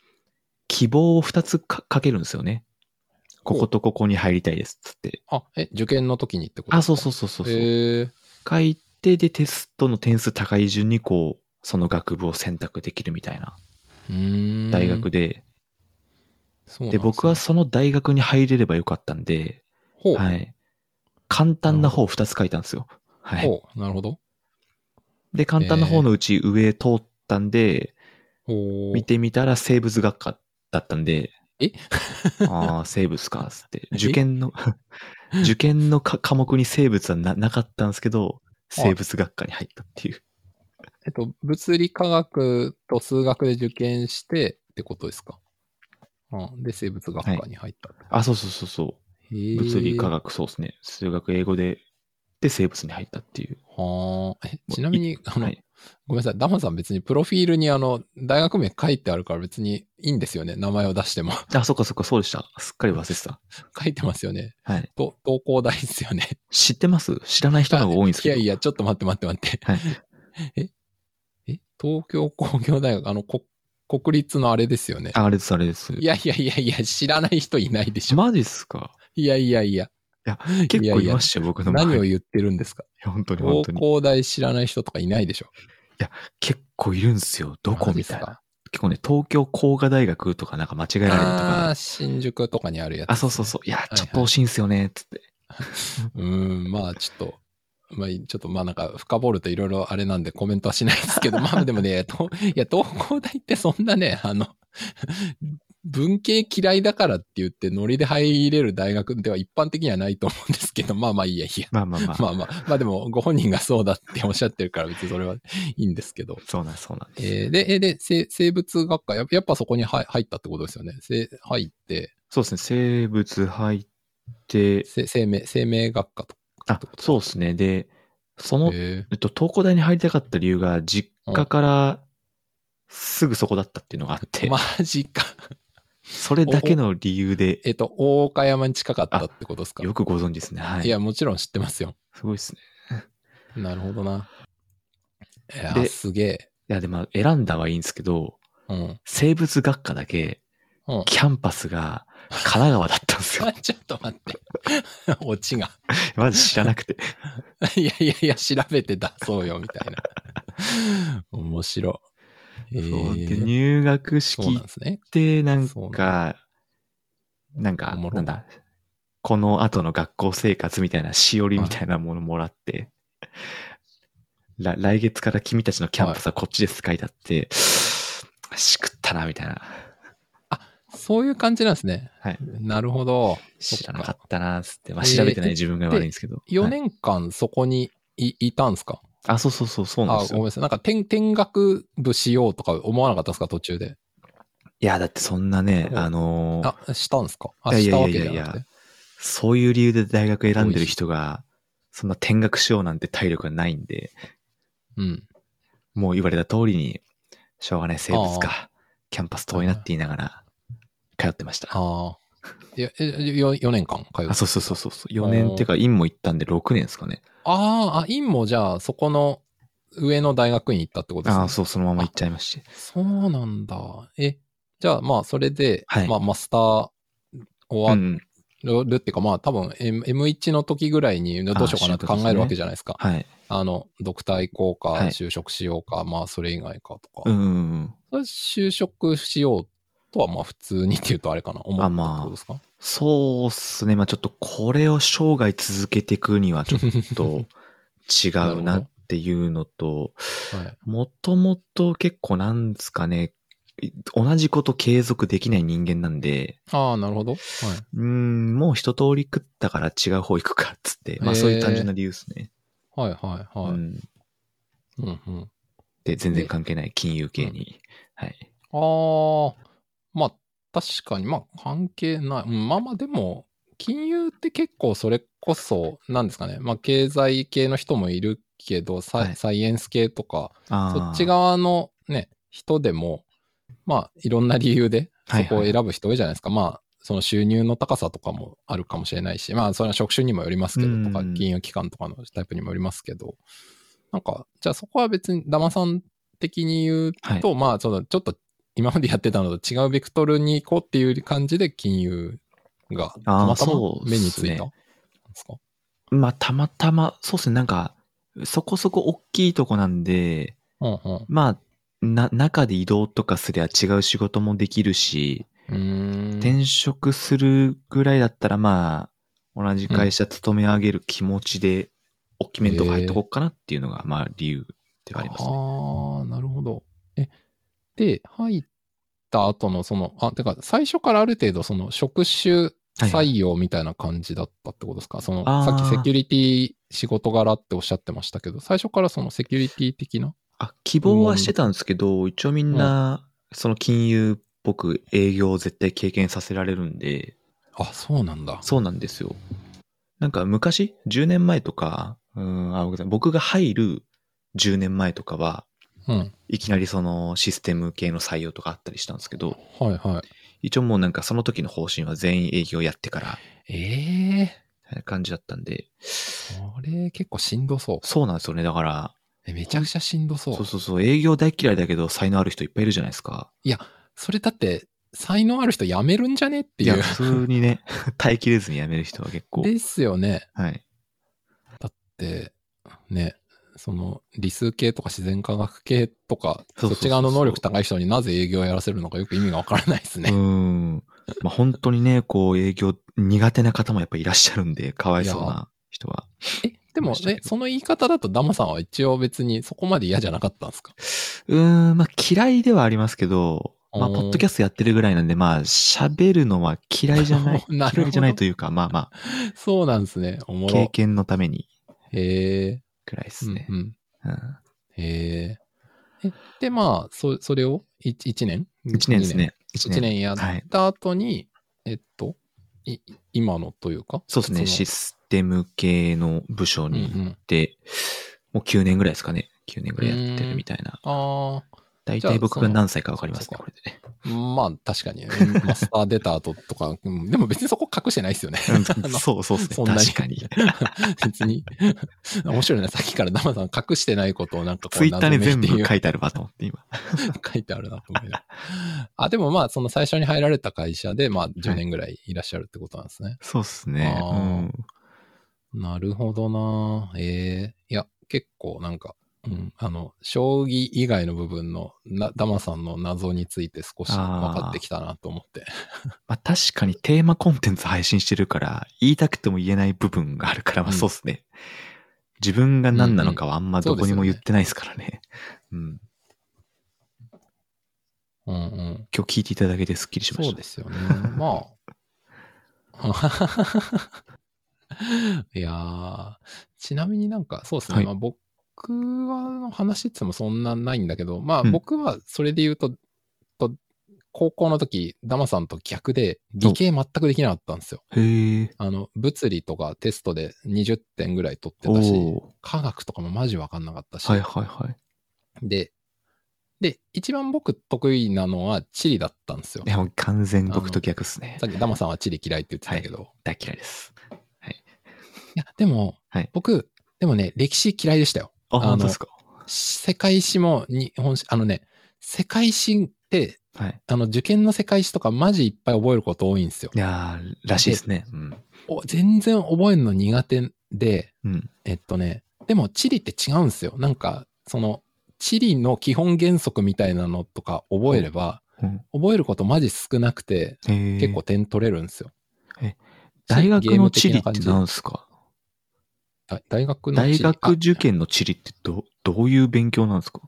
希望を二つかかけるんですよね。こことここに入りたいですっつって。あ、え、受験の時にってことあ、そううそうそうそうそう。へえ書いて、で、テストの点数高い順にこう、その学部を選択できるみたいな。大学で、で、ね僕はその大学に入れればよかったんで、ほう。はい。簡単な方二つ書いたんですよ。はい。なるほど。で、簡単な方のうち上通ったんで、ほう。見てみたら生物学科だったんで、え？ああ、生物か、つって。え？受験の、受験のか科目に生物はななかったんですけど、生物学科に入ったっていう。えっと、物理科学と数学で受験してってことですか？うん、で、生物学科に入った。あ、そうそうそうそう。物理科学そうですね。数学英語でって生物に入ったっていう。はあ。え、ちなみに、あの、はい。ごめんなさい。ダマさん別にプロフィールにあの、大学名書いてあるから別にいいんですよね。名前を出しても。あ、そっかそっか、そうでした。すっかり忘れてた。書いてますよね。はい。と、東工大ですよね。知ってます？知らない人の方が多いんですけど。いやいや、ちょっと待って待って待って。はい。え、東京工業大学、あの、こ国立のあれですよね。ああれです、あれです。いやいやいやいや、知らない人いないでしょ。マジっすか？いやいやいや。結構いいやいやましたよ、僕の周り。何を言ってるんですか？いや本当に本当に。東工大知らない人とかいないでしょ？結構いるんですよ。どこみたいな。結構ね、東京工科大学とかなんか間違えられるとあかあ、。新宿とかにあるやつ。あ、そうそうそう。いや、いちょっと惜しいんすよね、つって。うーん、まあちょっと、まあちょっとまあなんか深掘るといろいろあれなんでコメントはしないですけど、まあでもね、といや、東工大ってそんなね、あの、文系嫌いだからって言ってノリで入れる大学では一般的にはないと思うんですけど、まあまあいいやいいや。まあまあまあ。まあまあ、まあでもご本人がそうだっておっしゃってるから別にそれはいいんですけど。そうなんです、そうなんです。えーで、えで、生生物学科や、やっぱそこに入入ったってことですよね。せ入って、そうですね、生物入って、せ生命、生命学科とあ、そうですね。で、その、ええっと、東工大に入りたかった理由が、実家からすぐそこだったっていうのがあって、ー、マジか。それだけの理由で、えっと、大岡山に近かったってことですか？よくご存知ですね。はい。いや、もちろん知ってますよ。すごいですね。なるほどな。いや、ですげえ。いや、でも選んだはいいんですけど、うん。生物学科だけ、うん。キャンパスが神奈川だったんですよ。ちょっと待って。オチが。まず知らなくて。いやいやいや、調べて出そうよ、みたいな。面白い。えそうで、ー、入学式。ってなんか、なんかなんだ、この後の学校生活みたいなしおりみたいなものもらって、ら来月から君たちのキャンパスはこっちです書いてあって、しくったな、みたいな。そういう感じなんですね。はい。なるほど。知らなかったな、つって。まあ、えー調べてない自分が悪いんですけど。4はい年間そこにいいたんですか？あ、そうそうそう、そうなんあ、ですよ。ごめんなさい。なんか転、転学部しようとか思わなかったですか途中で？いや、だってそんなね、うんあのーあ、したんですか？あ、いやいやしたわいやいやけじゃなくて？そういう理由で大学選んでる人が、そんな転学しようなんて体力がないんで、うん。もう言われた通りに、しょうがない生物あか、キャンパス遠いなって言いながら、通ってました。ああ。いや、え、よ4年間通ってあ、そうそうそうそうそう。4年っていうか、院も行ったんで6年ですかね。あーあ、院もじゃあ、そこの上の大学院行ったってことですね。ああ、そう、そのまま行っちゃいまして。そうなんだ。え、じゃあ、まあ、それで、はいまあ、マスター終わうん。るっていうか、まあ、多分、M- M1 の時ぐらいにどうしようかなって考えるわけじゃないですか。はい。あの、ドクター行こうか、はい就職しようか、まあ、それ以外かとか。うんうんうん。それ就職しようとは、まあ、普通にっていうとあれかな、思ったってことですか、そうっすね。まあちょっとこれを生涯続けていくにはちょっと 違うなっていうのと、はい。もともと結構なんですかね、同じこと継続できない人間なんで、ああ、なるほど。はい。うーん、もう一通り食ったから違う方行くかっつって、まあそういう単純な理由ですね。はい、はい、はい。うん。うん、うん。で、全然関係ない金融系に。はい。ああ、まあ、確かに、まあ、関係ない。うんまあまあ、でも、金融って結構それこそ、なんですかね。まあ、経済系の人もいるけど、サイはいサイエンス系とか、そっち側のね、人でも、まあ、いろんな理由で、そこをはいはい選ぶ人多いじゃないですか。まあ、その収入の高さとかもあるかもしれないし、まあ、それは職種にもよりますけど、とか、うん金融機関とかのタイプにもよりますけど、なんか、じゃあそこは別に、ダマさん的に言うと、まあ、その、ちょっと今までやってたのと違うベクトルに行こうっていう感じで金融がたまたま目についたんですか？まあたまたま、そうですね、なんか、そこそこ大きいとこなんで、うんうん。まあ、な、中で移動とかすりゃ違う仕事もできるし。転職するぐらいだったらまあ、同じ会社勤め上げる気持ちで、大きめのとこ入っとこうかなっていうのが、まあ理由ではありますね。ああ、なで、入った後のその、あ、てか、最初からある程度その職種採用みたいな感じだったってことですか、その、あー。さっきセキュリティ仕事柄っておっしゃってましたけど、最初からそのセキュリティ的なあ、希望はしてたんですけど、一応みんな、その金融っぽく営業を絶対経験させられるんで、あ、そうなんだ。そうなんですよ。なんか昔、10年前とか、うん、あ、ごめんなさい。僕が入る10年前とかは、うん。いきなりそのシステム系の採用とかあったりしたんですけど、はいはい。一応もうなんかその時の方針は全員営業やってから、ええみたいな感じだったんで、それ結構しんどそう。そうなんですよね。だから、えめちゃくちゃしんどそう。そうそうそう、営業大嫌いだけど才能ある人いっぱいいるじゃないですか。いや、それだって、才能ある人辞めるんじゃねっていや、いう。普通にね、耐えきれずに辞める人は結構。ですよね。はい。で、ね、その理数系とか自然科学系とか、そっち側の能力高い人になぜ営業をやらせるのかよく意味がわからないですうね。ん。まあ本当にね、こう営業苦手な方もやっぱいらっしゃるんで、かわいそうな人は。え、でもね、その言い方だとダマさんは一応別にそこまで嫌じゃなかったんですか？うーん、まあ嫌いではありますけど、まあ、ポッドキャストやってるぐらいなんで、まあ、喋るのは嫌いじゃない。なるほど嫌いじゃないというか、まあまそうなんですね。おもあ、経ろ。験のためにへえ。くらいですね。うんうん。うんへえ。え、で、まあ、そ、それを一一年？一年です。ね。一一年やった後に、えっと、い今のというか？そうですね。シそステム系の部署のうんうに行っん。て、もう9年ぐらいですかね。9年ぐらいやってるみたいな。あ大体僕が何歳かわかりますね、これでまあ確かに、マスター出た後とか、うんでも別にそこ隠してないですよね。そうそうですね。そんなに確かに。別に。面白いな。さっきからダマさん隠してないことをなんかこうツイッターに全部書いてあるわと思って、今。書いてあるなと思いながらあ、でもまあ、その最初に入られた会社で、まあ、10年ぐらいいらっしゃるってことなんですね。そうっすね。なるほどなええいや、結構なんか、うん、あの、将棋以外の部分のなダマさんの謎について少し分かってきたなと思って。まあ確かにテーマコンテンツ配信してるから、言いたくても言えない部分があるから、まあうんそうっすね。自分が何なのかはあんまどこにも言ってないですからね。うん。うんうん。今日聞いていただけてスッキリしました。そうですよね。まあ。いやーちなみになんか、そうですね。はいまあ、僕はの話って言ってもそんなないんだけど、まあうん僕はそれで言うと、と高校の時、ダマさんと逆で理系全くできなかったんですよ。へえ。あの、物理とかテストで20点ぐらい取っておたし、ー科学とかもマジわかんなかったし、はいはいはい。で、で、一番僕得意なのは地理だったんですよい。やもう完全僕と逆っすねさ。っきダマさんは地理嫌いって言ってたけど、大嫌いです。いや、でも、はい僕、でもね、歴史嫌いでしたよ。あ、本当ですか？世界史も日本史、あのね、世界史って、はい。あの、受験の世界史とかマジいっぱい覚えること多いんですよい。やー、らしいですね。うん。お全然覚えるの苦手で、うん。えっとね、でも地理って違うんですよ。なんか、その、地理の基本原則みたいなのとか覚えれば、うん覚えることマジ少なくて。結構点取れるんですよ。大学の地理って何すか？だ大学の大学受験の地理ってど、どういう勉強なんですか？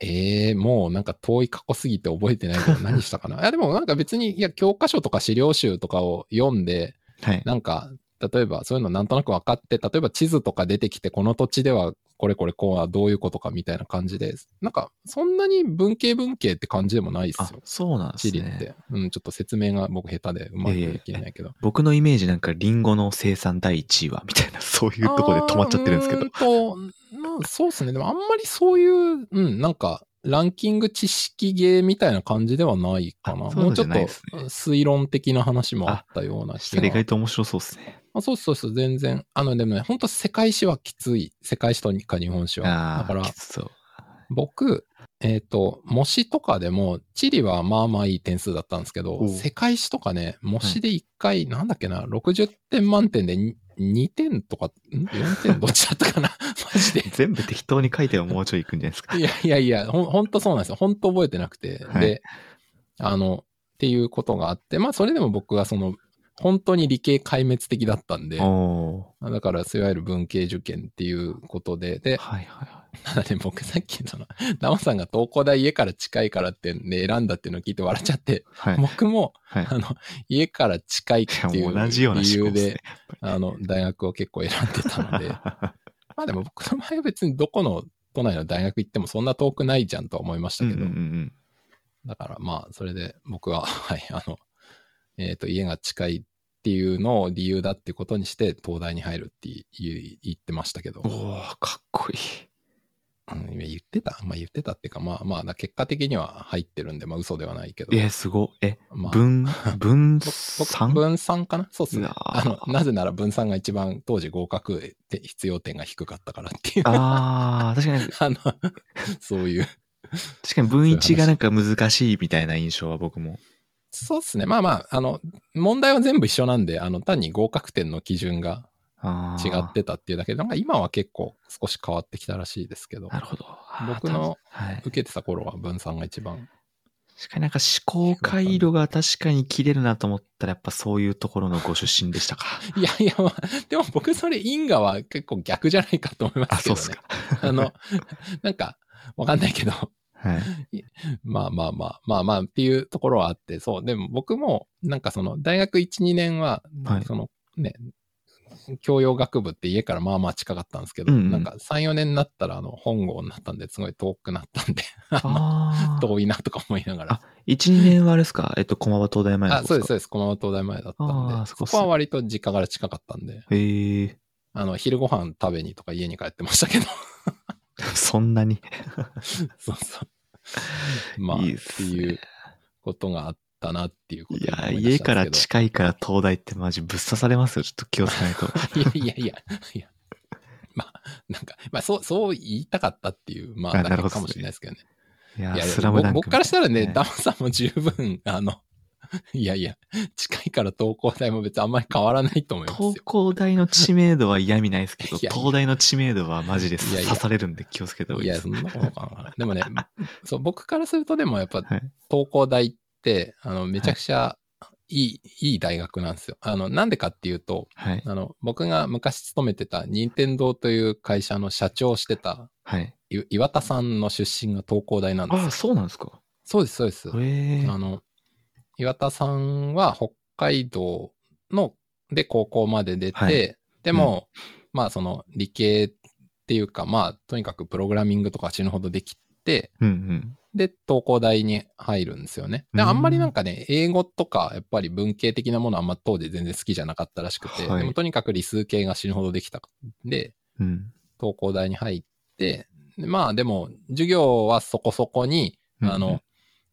ええもうなんか遠い過去すぎて覚えてないけど 何したかな？いやでもなんか別に、いや教科書とか資料集とかを読んで、はい。なんか、例えばそういうのなんとなく分かって、例えば地図とか出てきて、この土地ではこれこれこうはどういうことかみたいな感じで、なんかそんなに文系文系って感じでもないですあよ、。そうなんですね。地理って。うん、ちょっと説明が僕下手でうまくできないけど。僕のイメージなんかリンゴの生産第一位はみたいな、そういうとこで止まっちゃってるんですけど。あーうーんと、まあ、そうですね。でもあんまりそういう、うん、なんか、ランキング知識ゲーみたいな感じではないかな。ういうのじゃもうちょっと推論的な話もあったような気意が。外と面白そうですね。あそうそうそう、全然。あの、でもね、本当世界史はきつい。世界史とか日本史は。だから。僕、えっ、と、模試とかでも、地理はまあまあいい点数だったんですけど世界史とかね、模試で1回、なんだっけな、60点満点で 2, 2点とか、ん ?4 点どっちだったかな？マジで。全部適当に書いてはもうちょいいくんじゃないですか。いやいやいや、ほん、ほんとそうなんですよ。ほんと覚えてなくて。はいで、あの、っていうことがあって、まあそれでも僕はその、本当に理系壊滅的だったんで、おだから、いわゆる文系受験っていうことで、でー。、はいはいはただね、僕さっきその、ダマさんが東工大家から近いからってね、選んだっていうのを聞いて笑っちゃって、い。はい。僕も、はい。あの、家から近いっていうもう同じような理由ですねで、。あの、大学を結構選んでたので、まあでも僕の場合は別にどこの都内の大学行ってもそんな遠くないじゃんとは思いましたけど、うんうんうんだからまあそれで僕は、はい、あの、えっ、と、家が近いっていうのを理由だってことにして、東大に入るって言ってましたけど。おー、かっこいい。うん、言ってたまあ言ってたっていうか、まあまあ、だ結果的には入ってるんで、まあ嘘ではないけど。え、すご。え、まあ、分、分僕散分散かな？そうっすね。あの、なぜなら分散が一番当時合格って必要点が低かったからっていう。あー、確かに、あの、そういう。確かに分一がなんか難しいみたいな印象は僕も。そうっすね。まあまあ、あの、問題は全部一緒なんで、あの、単に合格点の基準が違ってたっていうだけで、なんか今は結構少し変わってきたらしいですけど、なるほど。僕の、はい。受けてた頃は分散が一番。確かになんか思考回路が確かに切れるなと思ったらやっぱそういうところのご出身でしたか。いやいや、まあ、でも僕それ因果は結構逆じゃないかと思いまあ、すけどねそうっす。か。あの、なんか、わかんないけど、はい。まあまあまあ、まあまあっていうところはあって、そう。でも僕も、なんかその、大学1、2年ははい、そのね、教養学部って家からまあまあ近かったんですけど、うんうんなんか3、4年になったら、あの、本郷になったんで、すごい遠くなったんで。遠いなとか思いながらあ。、1、2年はあれですか？えっと、駒場東大前のあ、そうです、そううです。駒場東大前だったんで、そこは割と実家から近かったんで。へえ。あの、昼ご飯食べにとか家に帰ってましたけど、そんなに。そうそう。まあ、いいっっていうことがあったなっていうこといや、家から近いから東大ってマジぶっ刺されますよ。ちょっと気をつけないと。いやいやいや、いや。まあ、なんか、まあ、そう、そう言いたかったっていう、まあ、あなるほどかもしれないですけどね。いや、いや、スラムダンク。僕僕からしたらね、ねダムさんも十分、あの、いやいや、近いから東工大も別にあんまり変わらないと思いますよ東。工大の知名度は嫌味ないですけど、いやいや東大の知名度はマジでいやいや刺されるんで気をつけた方がいいいや、です。そんなことかな。でもね、そう、僕からするとでもやっぱ、はい。東工大って、あの、めちゃくちゃいい、い、い大学なんですよ。あの、なんでかっていうと、はい。あの、僕が昔勤めてた任天堂という会社の社長をしてたはい。い岩田さんの出身が東工大なんですよ。ああ、そうなんですか。そうです、そうです。あの、岩田さんは北海道ので高校まで出て、はいでも、まあその理系っていうか、まあとにかくプログラミングとか死ぬほどできて、うんうん。で、東工大に入るんですよね。で、うんあんまりなんかね、英語とか、やっぱり文系的なものはあんま当時全然好きじゃなかったらしくて、はいでもとにかく理数系が死ぬほどできたんで、うん。東工大に入って、でまあでも、授業はそこそこに、うんあの、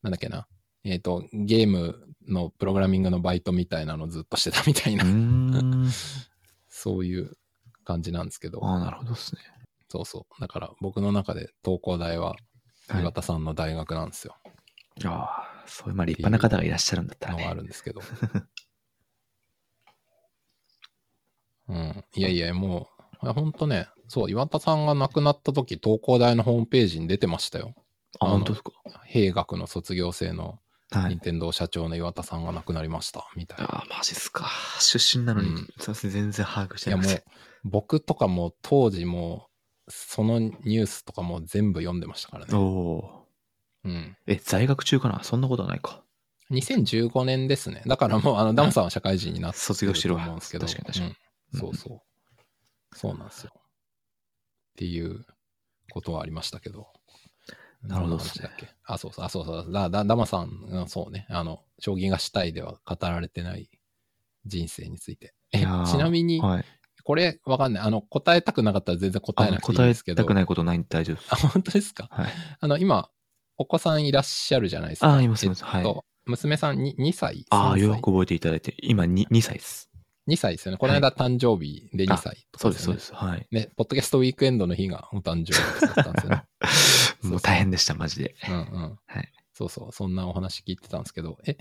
なんだっけな、えっ、と、ゲームのプログラミングのバイトみたいなのをずっとしてたみたいうな。そういう感じなんですけど、ああ、なるほどですね。そうそう。だから僕の中で東工大ははい岩田さんの大学なんですよ。ああ、そういう、まあ立派な方がいらっしゃるんだったらのがあね。るんですけど。うん。いやいや、もう、ほんとね、そう、岩田さんが亡くなった時、東工大のホームページに出てましたよ。あ、あの本当ですか？兵学の卒業生のはい。任天堂社長の岩田さんが亡くなりました、みたいな。ああ、マジっすか。出身なのに、うんすいません、全然把握してないいやもう。、僕とかも当時も、そのニュースとかも全部読んでましたからね。おうん。え、在学中かなそんなことはないか。2015年ですね。だからもう、あの、ダムさんは社会人になって卒業してるわと思うんですけど。確かに確かにうんそうそう。そうなんですよ。っていうことはありましたけど。なるほどですねあ、そうそう、あ、そうそう。だ、だ、ダマさんがそうね、あの、将棋がしたいでは語られてない人生について。えちなみに、はい。これわかんない。あの、答えたくなかったら全然答えなくていいですけど。たくないことないんで大丈夫です。あ、本当ですか？はい。あの、今、お子さんいらっしゃるじゃないですか。あいますいますえっとは娘さんに2歳。ああ、3歳？よく覚えていただいて、今 2, 2歳です。2歳ですよね。この間誕生日で2歳とかそうです、そうです。はい。ね、ポッドキャストウィークエンドの日がお誕生日だったんですよね。もう大変でした、マジで。うんうん。はい。そうそう、そんなお話聞いてたんですけど、え、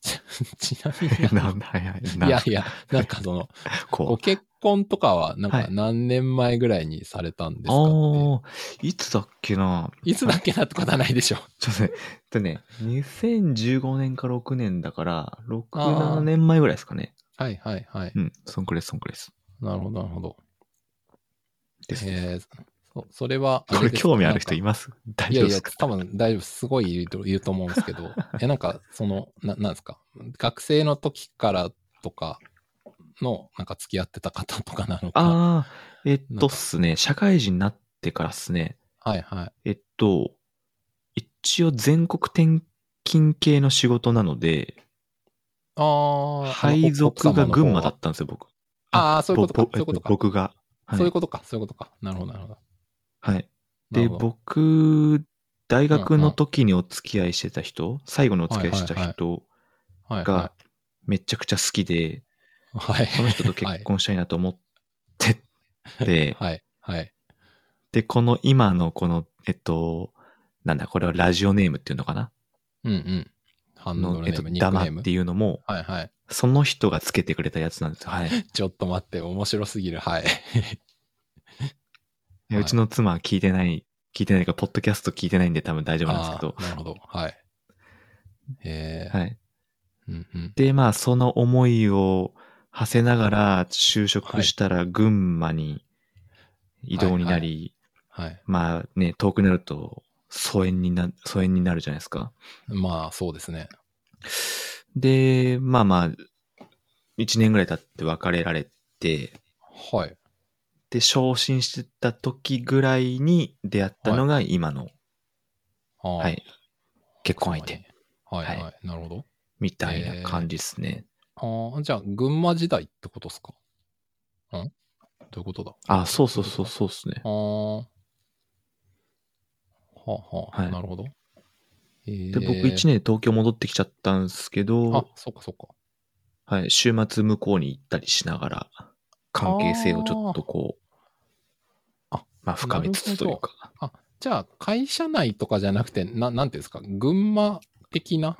ち ちなみに なはいはい。やいや、なんかその、ご。結婚とかは、なんかはい何年前ぐらいにされたんですかっああ、いつだっけな？て。いつだっけなってことはないでしょ。ちょっとね、えっとね、2015年か6年だから、6、あー7年前ぐらいですかね。はいはいはい。うん、そんくらいそんくらいです。なるほどなるほど。ですえー、そそれは、これ興味ある人いまます？大いやいや丈夫ですか、多分大丈夫。すごいいると思うんですけど、え、なんか、その、な、なんですか、学生の時からとかの、なんか付き合ってた方とかなのか。ああ、えっとっすね、社会人になってからっすね、はいはい。えっと、一応全国転勤系の仕事なので、ああ。配属が群馬だっったんですよ、僕。ああ、そういうことかそういうことか僕が。た。そういうことか、そういうことか。なるほど、なるほど。はい。で、なるほど僕、大学の時にお付き合いしてた人、最後にお付き合いしてた人はい、がはめちゃくちゃ好きで、い。はい。その人と結婚したいなと思ってて、はい。はい。で、この今のこの、えっと、なんだ、これはラジオネームっていうのかな？うんうん。ハンドの、えっと、ルネーム、ニックネームダマって。いうのも、はいはい。その人がつけてくれたやつなんですよ。はい。ちょっと待って、面白すぎる。はい。でうちの妻は聞いてない、聞いてないか、ポッドキャスト聞いてないんで多分大丈夫なんですけどなるほど。はい。えーはい。うんうん。で、まあ、その思いを馳せながら就職したら群馬に移動になり、はい。まあね、遠くなると疎遠にな、疎遠になるじゃないですか。まあ、そうですね。で、まあまあ、一年ぐらい経って別れられて、はい。で、昇進してた時ぐらいに出会ったのが今の、ははい、結婚相手。はいはい、はなるほど。みたいな感じですね。ああ、じゃあ、群馬時代ってことですか？ん？どういうことだ？あ、そうそうそうそうですね。ああ。はあはあ、はい。なるほど。えー、で、僕一年東京戻ってきちゃったんですけあど、、そっかそっか。はい、週末向こうに行ったりしながら、関係性をちょっとこう、あまあ深めつつというか。じゃあ、会社内とかじゃなくて、ななんていうんですか、群馬的な？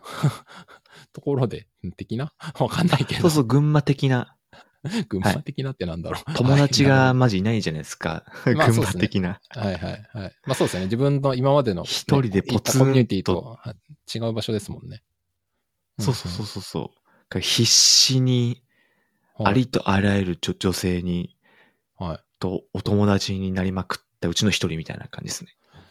ところで、的な？わかんないけど。そうそう、群馬的な、群馬的なってなんだろう。友達はいがマジいないじゃないですか。まあ群馬的な。はいはいはい。まあそうですよね。自分の今までの、ね、一人でポツンコミュニティとはい違う場所ですもんね。そうそうそうそうそう。必死に、うん。ありとあらゆる女女性に、はい。はい。とお友達になりまくったうちの一人みたいな感じですね。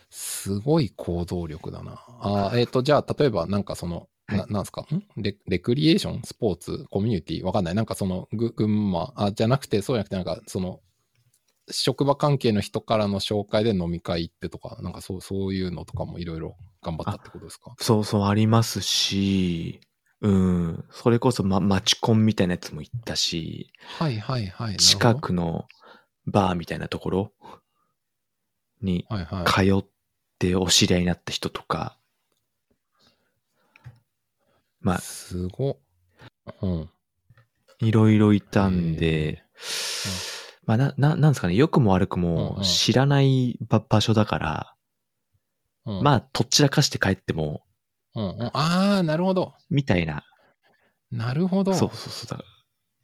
すごい行動力だな。あーえっ、と、じゃあ、例えば、なんかその、はいななんすか？ん？レレクリエーション？スポーツ？コミュニティ？わかんない。なんかその、ぐ群馬、あ、じゃなくて、そうじゃなくて、なんかその、職場関係の人からの紹介で飲み会行ってとか、なんかそう、そういうのとかもいろいろ頑張ったってことですか？そうそう、ありますし、うん、それこそ、ま、マチコンみたいなやつも行ったし、はいはいはい。近くのバーみたいなところに。通ってお知り合いになった人とか、まあ、すご。うん。いろいろいたんへで、まあ、な、な、なんですかね、良くも悪くうんうんも知らない場場所だから、うん、まあ、とっちらかして帰っても、うんうん、ああ、なるほど。みたいな、なるほど。そうそうそう、だから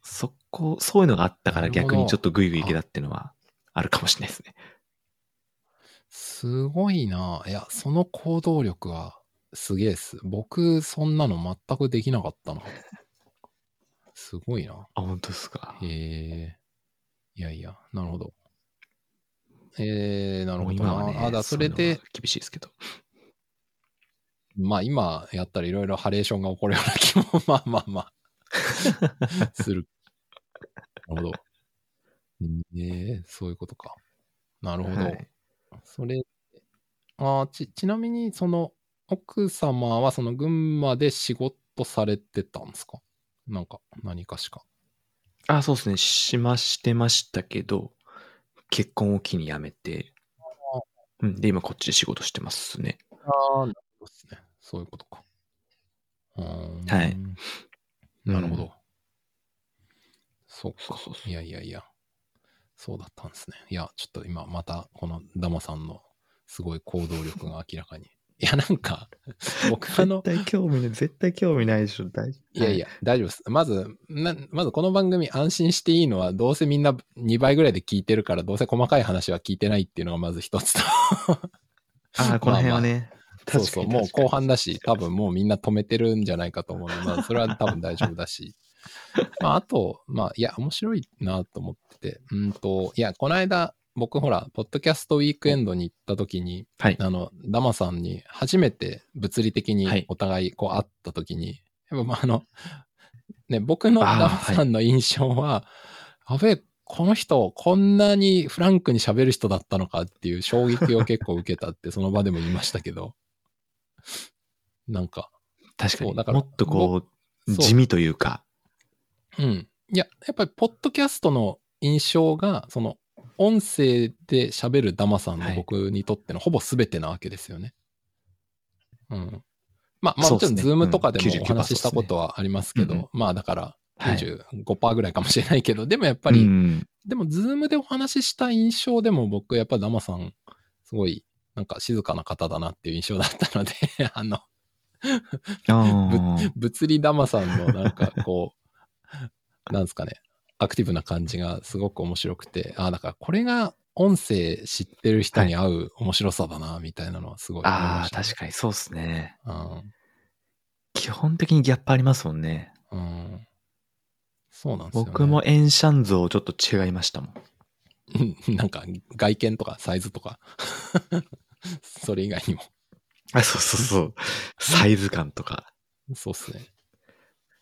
そこ、そういうのがあったから逆にちょっとグイグイいけたっていうのはあるかもしれないですね。すごいな。いや、その行動力はすげえっす。僕、そんなの全くできなかったな。すごいな。あ、本当ですか。へえ。いやいや、なるほど。えー、なるもほどな。う今はね、あ、だそれういうで厳しいですけど。まあ今やったらいろいろハレーションが起こるような気も、まあまあまあ、する。なるほど。ええそういうことか。なるほど。はいそれ、あち、ちなみに、その、奥様はその群馬で仕事されてたんですか？なんか、何かしか。あ、そうですね。しましてましたけど、結婚を機に辞めて、うん、で、今こっちで仕事してますね。ああ、なるほどですね。そういうことか。はい。なるほど。うんそうか。そうそうそういやいやいや。そうだったんですね。いや、ちょっと今またこのダマさんのすごい行動力が明らかに。いや、なんか、僕あの、対興味ない、絶対興味ないでしょ、大いやいや、大丈夫です。まず、なまずこの番組安心していいのは、どうせみんな2倍ぐらいで聞いてるから、どうせ細かい話は聞いてないっていうのがまず一つと。ああ、この辺はね。そうそう、もう後半だ。だし、多分もうみんな止めてるんじゃないかと思うので、まあ、それは多分大丈夫だし。まあ、あと、まあ、いや、面白いなと思ってて、うんと、いや、この間、僕ほら、ポッドキャストウィークエンドに行った時に、はい。あの、ダマさんに初めて物理的にはいお互いこう会った時に、やっぱまああの、ね、僕のダマさんの印象は、あべ、この人、こんなにフランクに喋る人だったのかっていう衝撃を結構受けたって、その場でも言いましたけど、なんか、確かに。からもっとこう、地味というか。うん。いや、やっぱり、ポッドキャストの印象が、その、音声で喋るダマさんのはい僕にとってのほぼ全てなわけですよね。うん。まあ、まあもちろん、ズームとかでうんもお話ししたことはありますけど、うんうんまあ、だから、はい95%ぐらいかもしれないけど、でもやっぱうり、ん。でも、ズームでお話しした印象でも僕、やっぱダマさん、すごい、なんか静かな方だなっていう印象だったので、あの、物理ダマさんのなんかこう、なんですかね、アクティブな感じがすごく面白くて、ああ、だからこれが音声知ってる人に合う面白さだな、みたいなのはすごい思いああ、確かにそうですね。に。基本的にギャップありますもんね。うん。うん。そうなんですよ、ね。僕もエンシャン像ちょっと違いましたもん。うん。なんか外見とかサイズとか、それ以外にも。あ、そうそうそう。サイズ感とか。そうっすね。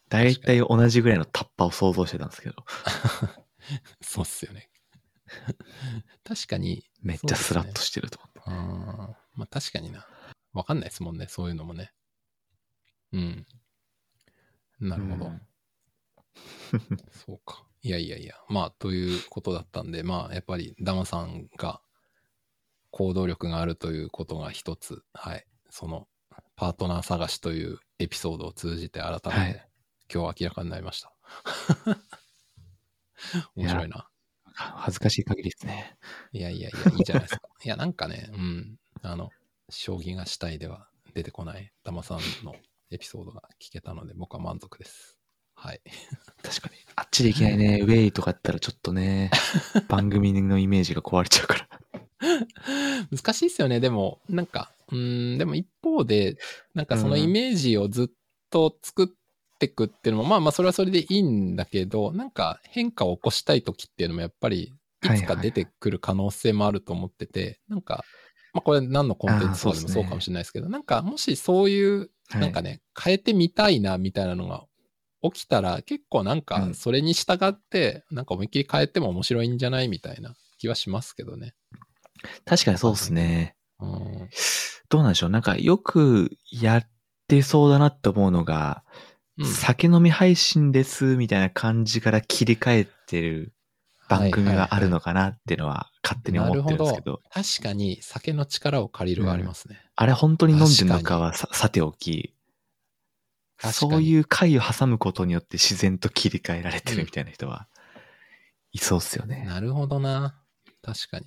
だいたい同じぐらいのタッパを想像してたんですけど。そうっすよね。確かに。めっちゃスラッとしてると思って。あーまあ確かにな。わかんないですもんね、そういうのもね。うん。なるほど。うん そうか。いやいやいや。まあ、ということだったんで、まあ、やっぱりダマさんが行動力があるということが一つ、はい。その、パートナー探しというエピソードを通じて改めて、はい今日明らかになりました。面白いな。恥ずかしい限りですね。いやいやいや、いいんじゃないですか。いや、なんかね、うん。あの、将棋がしたいでは出てこない、ダマさんのエピソードが聞けたので、僕は満足です。はい。確かに。あっちでいきなりね、ウェイとかやったらちょっとね、番組のイメージが壊れちゃうから。難しいですよね。でも、なんか、うん、でも一方で、なんかそのイメージをずっと作ってくっていうのも、まあまあそれはそれでいいんだけど、なんか変化を起こしたい時っていうのもやっぱり、いつか出てくる可能性もあると思ってて、なんか、まあこれ何のコンテンツとかでもそうかもしれないですけど、なんかもしそういう、なんかね、変えてみたいなみたいなのが起きたら、結構なんかうん。それに従って、なんか思いっきり変えても面白いんじゃないみたいな気はしますけどね。確かにそうですね。うん。どうなんでしょう。なんかよくやってそうだなって思うのが、うん酒飲み配信ですみたいな感じから切り替えてる番組があるのかなっていうのは勝手に思ってるんですけど、確かに酒の力を借りるはありますね。あれ本当に飲んでるのかはささておき、そういう回を挟むことによって自然と切り替えられてるみたいな人は、いそうっすよね。なるほどな。確かに。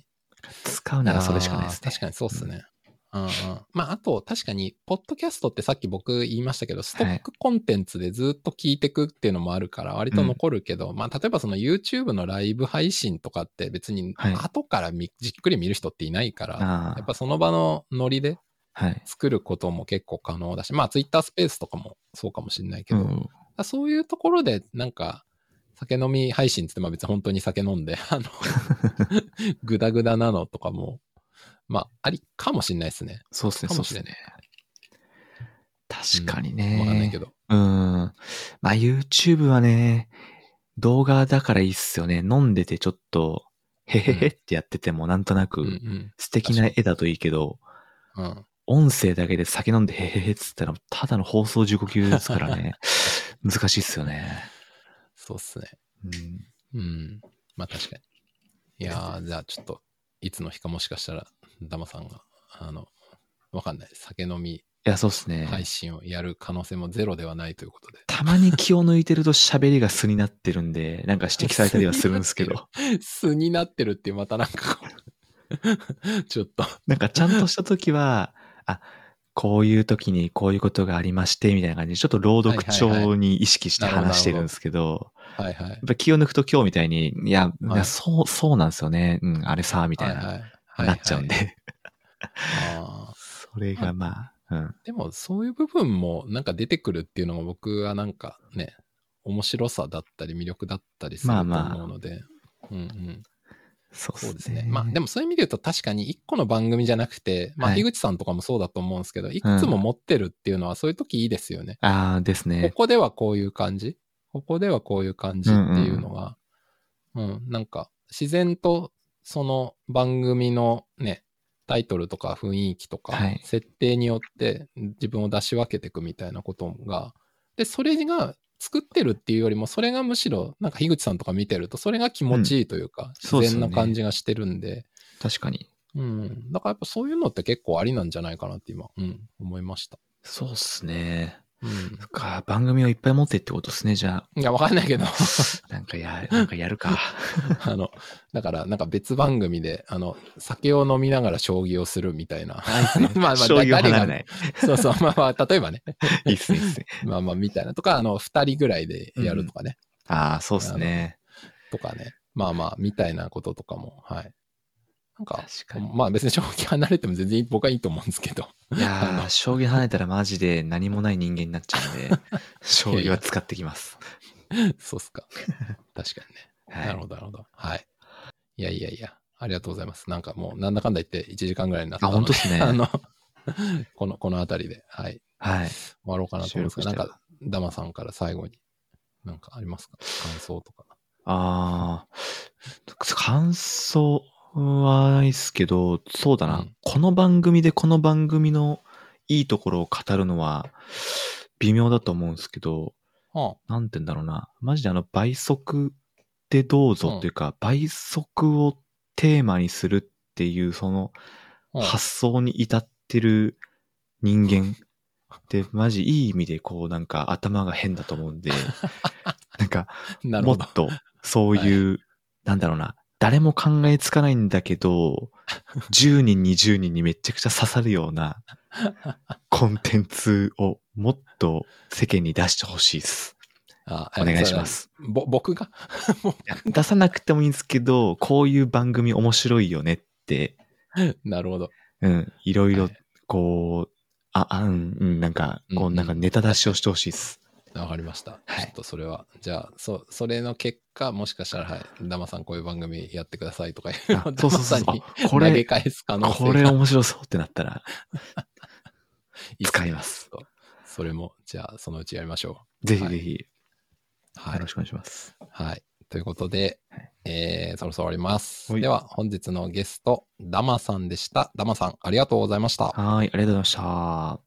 使うならそれしかないですね。確かにそうっすね。うんうん。まあ、あと、確かに、ポッドキャストってさっき僕言いましたけど、ストックコンテンツでずっと聞いてくっていうのもあるから、割と残るけど、まあ、例えばその YouTube のライブ配信とかって別に、はい後からみじっくり見る人っていないから、やっぱその場のノリではい。作ることも結構可能だし、まあ、Twitter スペースとかもそうかもしれないけど、うんあそういうところで、なんか、酒飲み配信ってって、まあ別に本当に酒飲んで、あの、ぐだぐだなのとかも、まあ、ありかもしれないですね。そうですね、かそうですね。確かにわね。かんないけど。うん。まあ YouTube はね、動画だからいいっすよね。飲んでてちょっと、へへへってやっててもなんとなうんうくん。素敵な絵だといいけど、うん。音声だけで酒飲んでへへへっつったらただの放送事故級ですからね。難しいっすよね。そうっすね。うん。うん。まあ確かに。いやー、じゃあちょっと、いつの日かもしかしたら、ダマさんが、あの、わかんない。酒飲みいや、そうっすね。配信をやる可能性もゼロではないということで。たまに気を抜いてると喋りが素になってるんで、なんか指摘されたりはするんですけど、素になってるってまたなんか ちょっと、なんかちゃんとした時は、あ、こういう時にこういうことがありまして、みたいな感じで、ちょっと朗読調に意識して話してるんですけど、はいはいやっ。ぱ気を抜くと今日みたいに、いや、いはいやそう、そうなんですよね。うん、あれさ、みたいな、はいはいはいなっちゃうんで。あーそれがまあ、うん。でもそういう部分もなんか出てくるっていうのが僕はなんかね、面白さだったり魅力だったりするとまあまあ思うので、うんうん。そうですね。ね。まあでもそういう意味で言うと確かに一個の番組じゃなくて、まあはい樋口さんとかもそうだと思うんですけど、いくつも持ってるっていうのはそういう時いいですよね。ああ、ですねこ。こではこういう感じ、ここではこういう感じっていうのが、うん、なんか自然とその番組のね、タイトルとか雰囲気とかはい、設定によって自分を出し分けていくみたいなことが、で、それが作ってるっていうよりも、それがむしろ、なんか樋口さんとか見てると、それが気持ちいいというか、自然な感じがしてるんで、確かに。うん。だからやっぱそういうのって結構ありなんじゃないかなって今、うん、思いました。そうっすね。うんそっか、番組をいっぱい持ってってことですね、じゃいや、わかんないけど、あ。なんかや、なんかやるか。あの、だから、なんか別番組で、あの、酒を飲みながら将棋をするみたいな。まあまあ、将棋を誰が離れない。そうそう、まあまあ、例えばね。いいっすね、いいっすね。まあまあ、みたいな。とか、あの、二人ぐらいでやるとかね。ああ、そうっすね。とかね。まあまあ、みたいなこととかも、はい。なんか、確かに。まあ別に将棋離れても全然僕はいいと思うんですけど。いやー、将棋離れたらマジで何もない人間になっちゃうんで、将棋は使ってきます。そうっすか。確かにね。はいなるほど、なるほど。はい。いやいやいや、ありがとうございます。なんかもう、なんだかんだ言って1時間ぐらいになったあ、ので本当ですね。あの、この、このあたりで、はい。はい。終わろうかなと思うんですが、なんか、ダマさんから最後に、なんかありますか？感想とか。あー、感想はないっすけど、そうだな、うん。この番組でこの番組のいいところを語るのは微妙だと思うんですけど、はなんて言うんだろうな。マジであの倍速でどうぞっていうか、倍速をテーマにするっていうそのあ、はあ発想に至ってる人間ってマジいい意味でこうなんか頭が変だと思うんで、なんか。もっとそういう、なんだろうな、誰も考えつかないんだけど、10人20人にめちゃくちゃ刺さるようなコンテンツをもっと世間に出してほしいです。あお願いしま。す。ぼ僕が？出さなくてもいいんですけど、こういう番組面白いよねって、なるほど。うん、いろいろはいこう、あ、あ、うん、うん、なんか、こう、なんかネタ出しをしてほしいです。わかりました。はいちょっとそれは、じゃあ、そ、それの結果、もしかしたら、はい、ダマさんこういう番組やってくださいとかいうのをそうそうそうマさんにあこれ投げ返す可能性がこれ面白そうってなったら、使います。それも、じゃあ、そのうちやりましょぜひぜひ、う。はいよろ。しくお願いします。はい。ということで、はいえー、そろそろ終わります。はいでは、本日のゲスト、ダマさんでした。ダマさん、ありがとうございました。はい、ありがとうございました。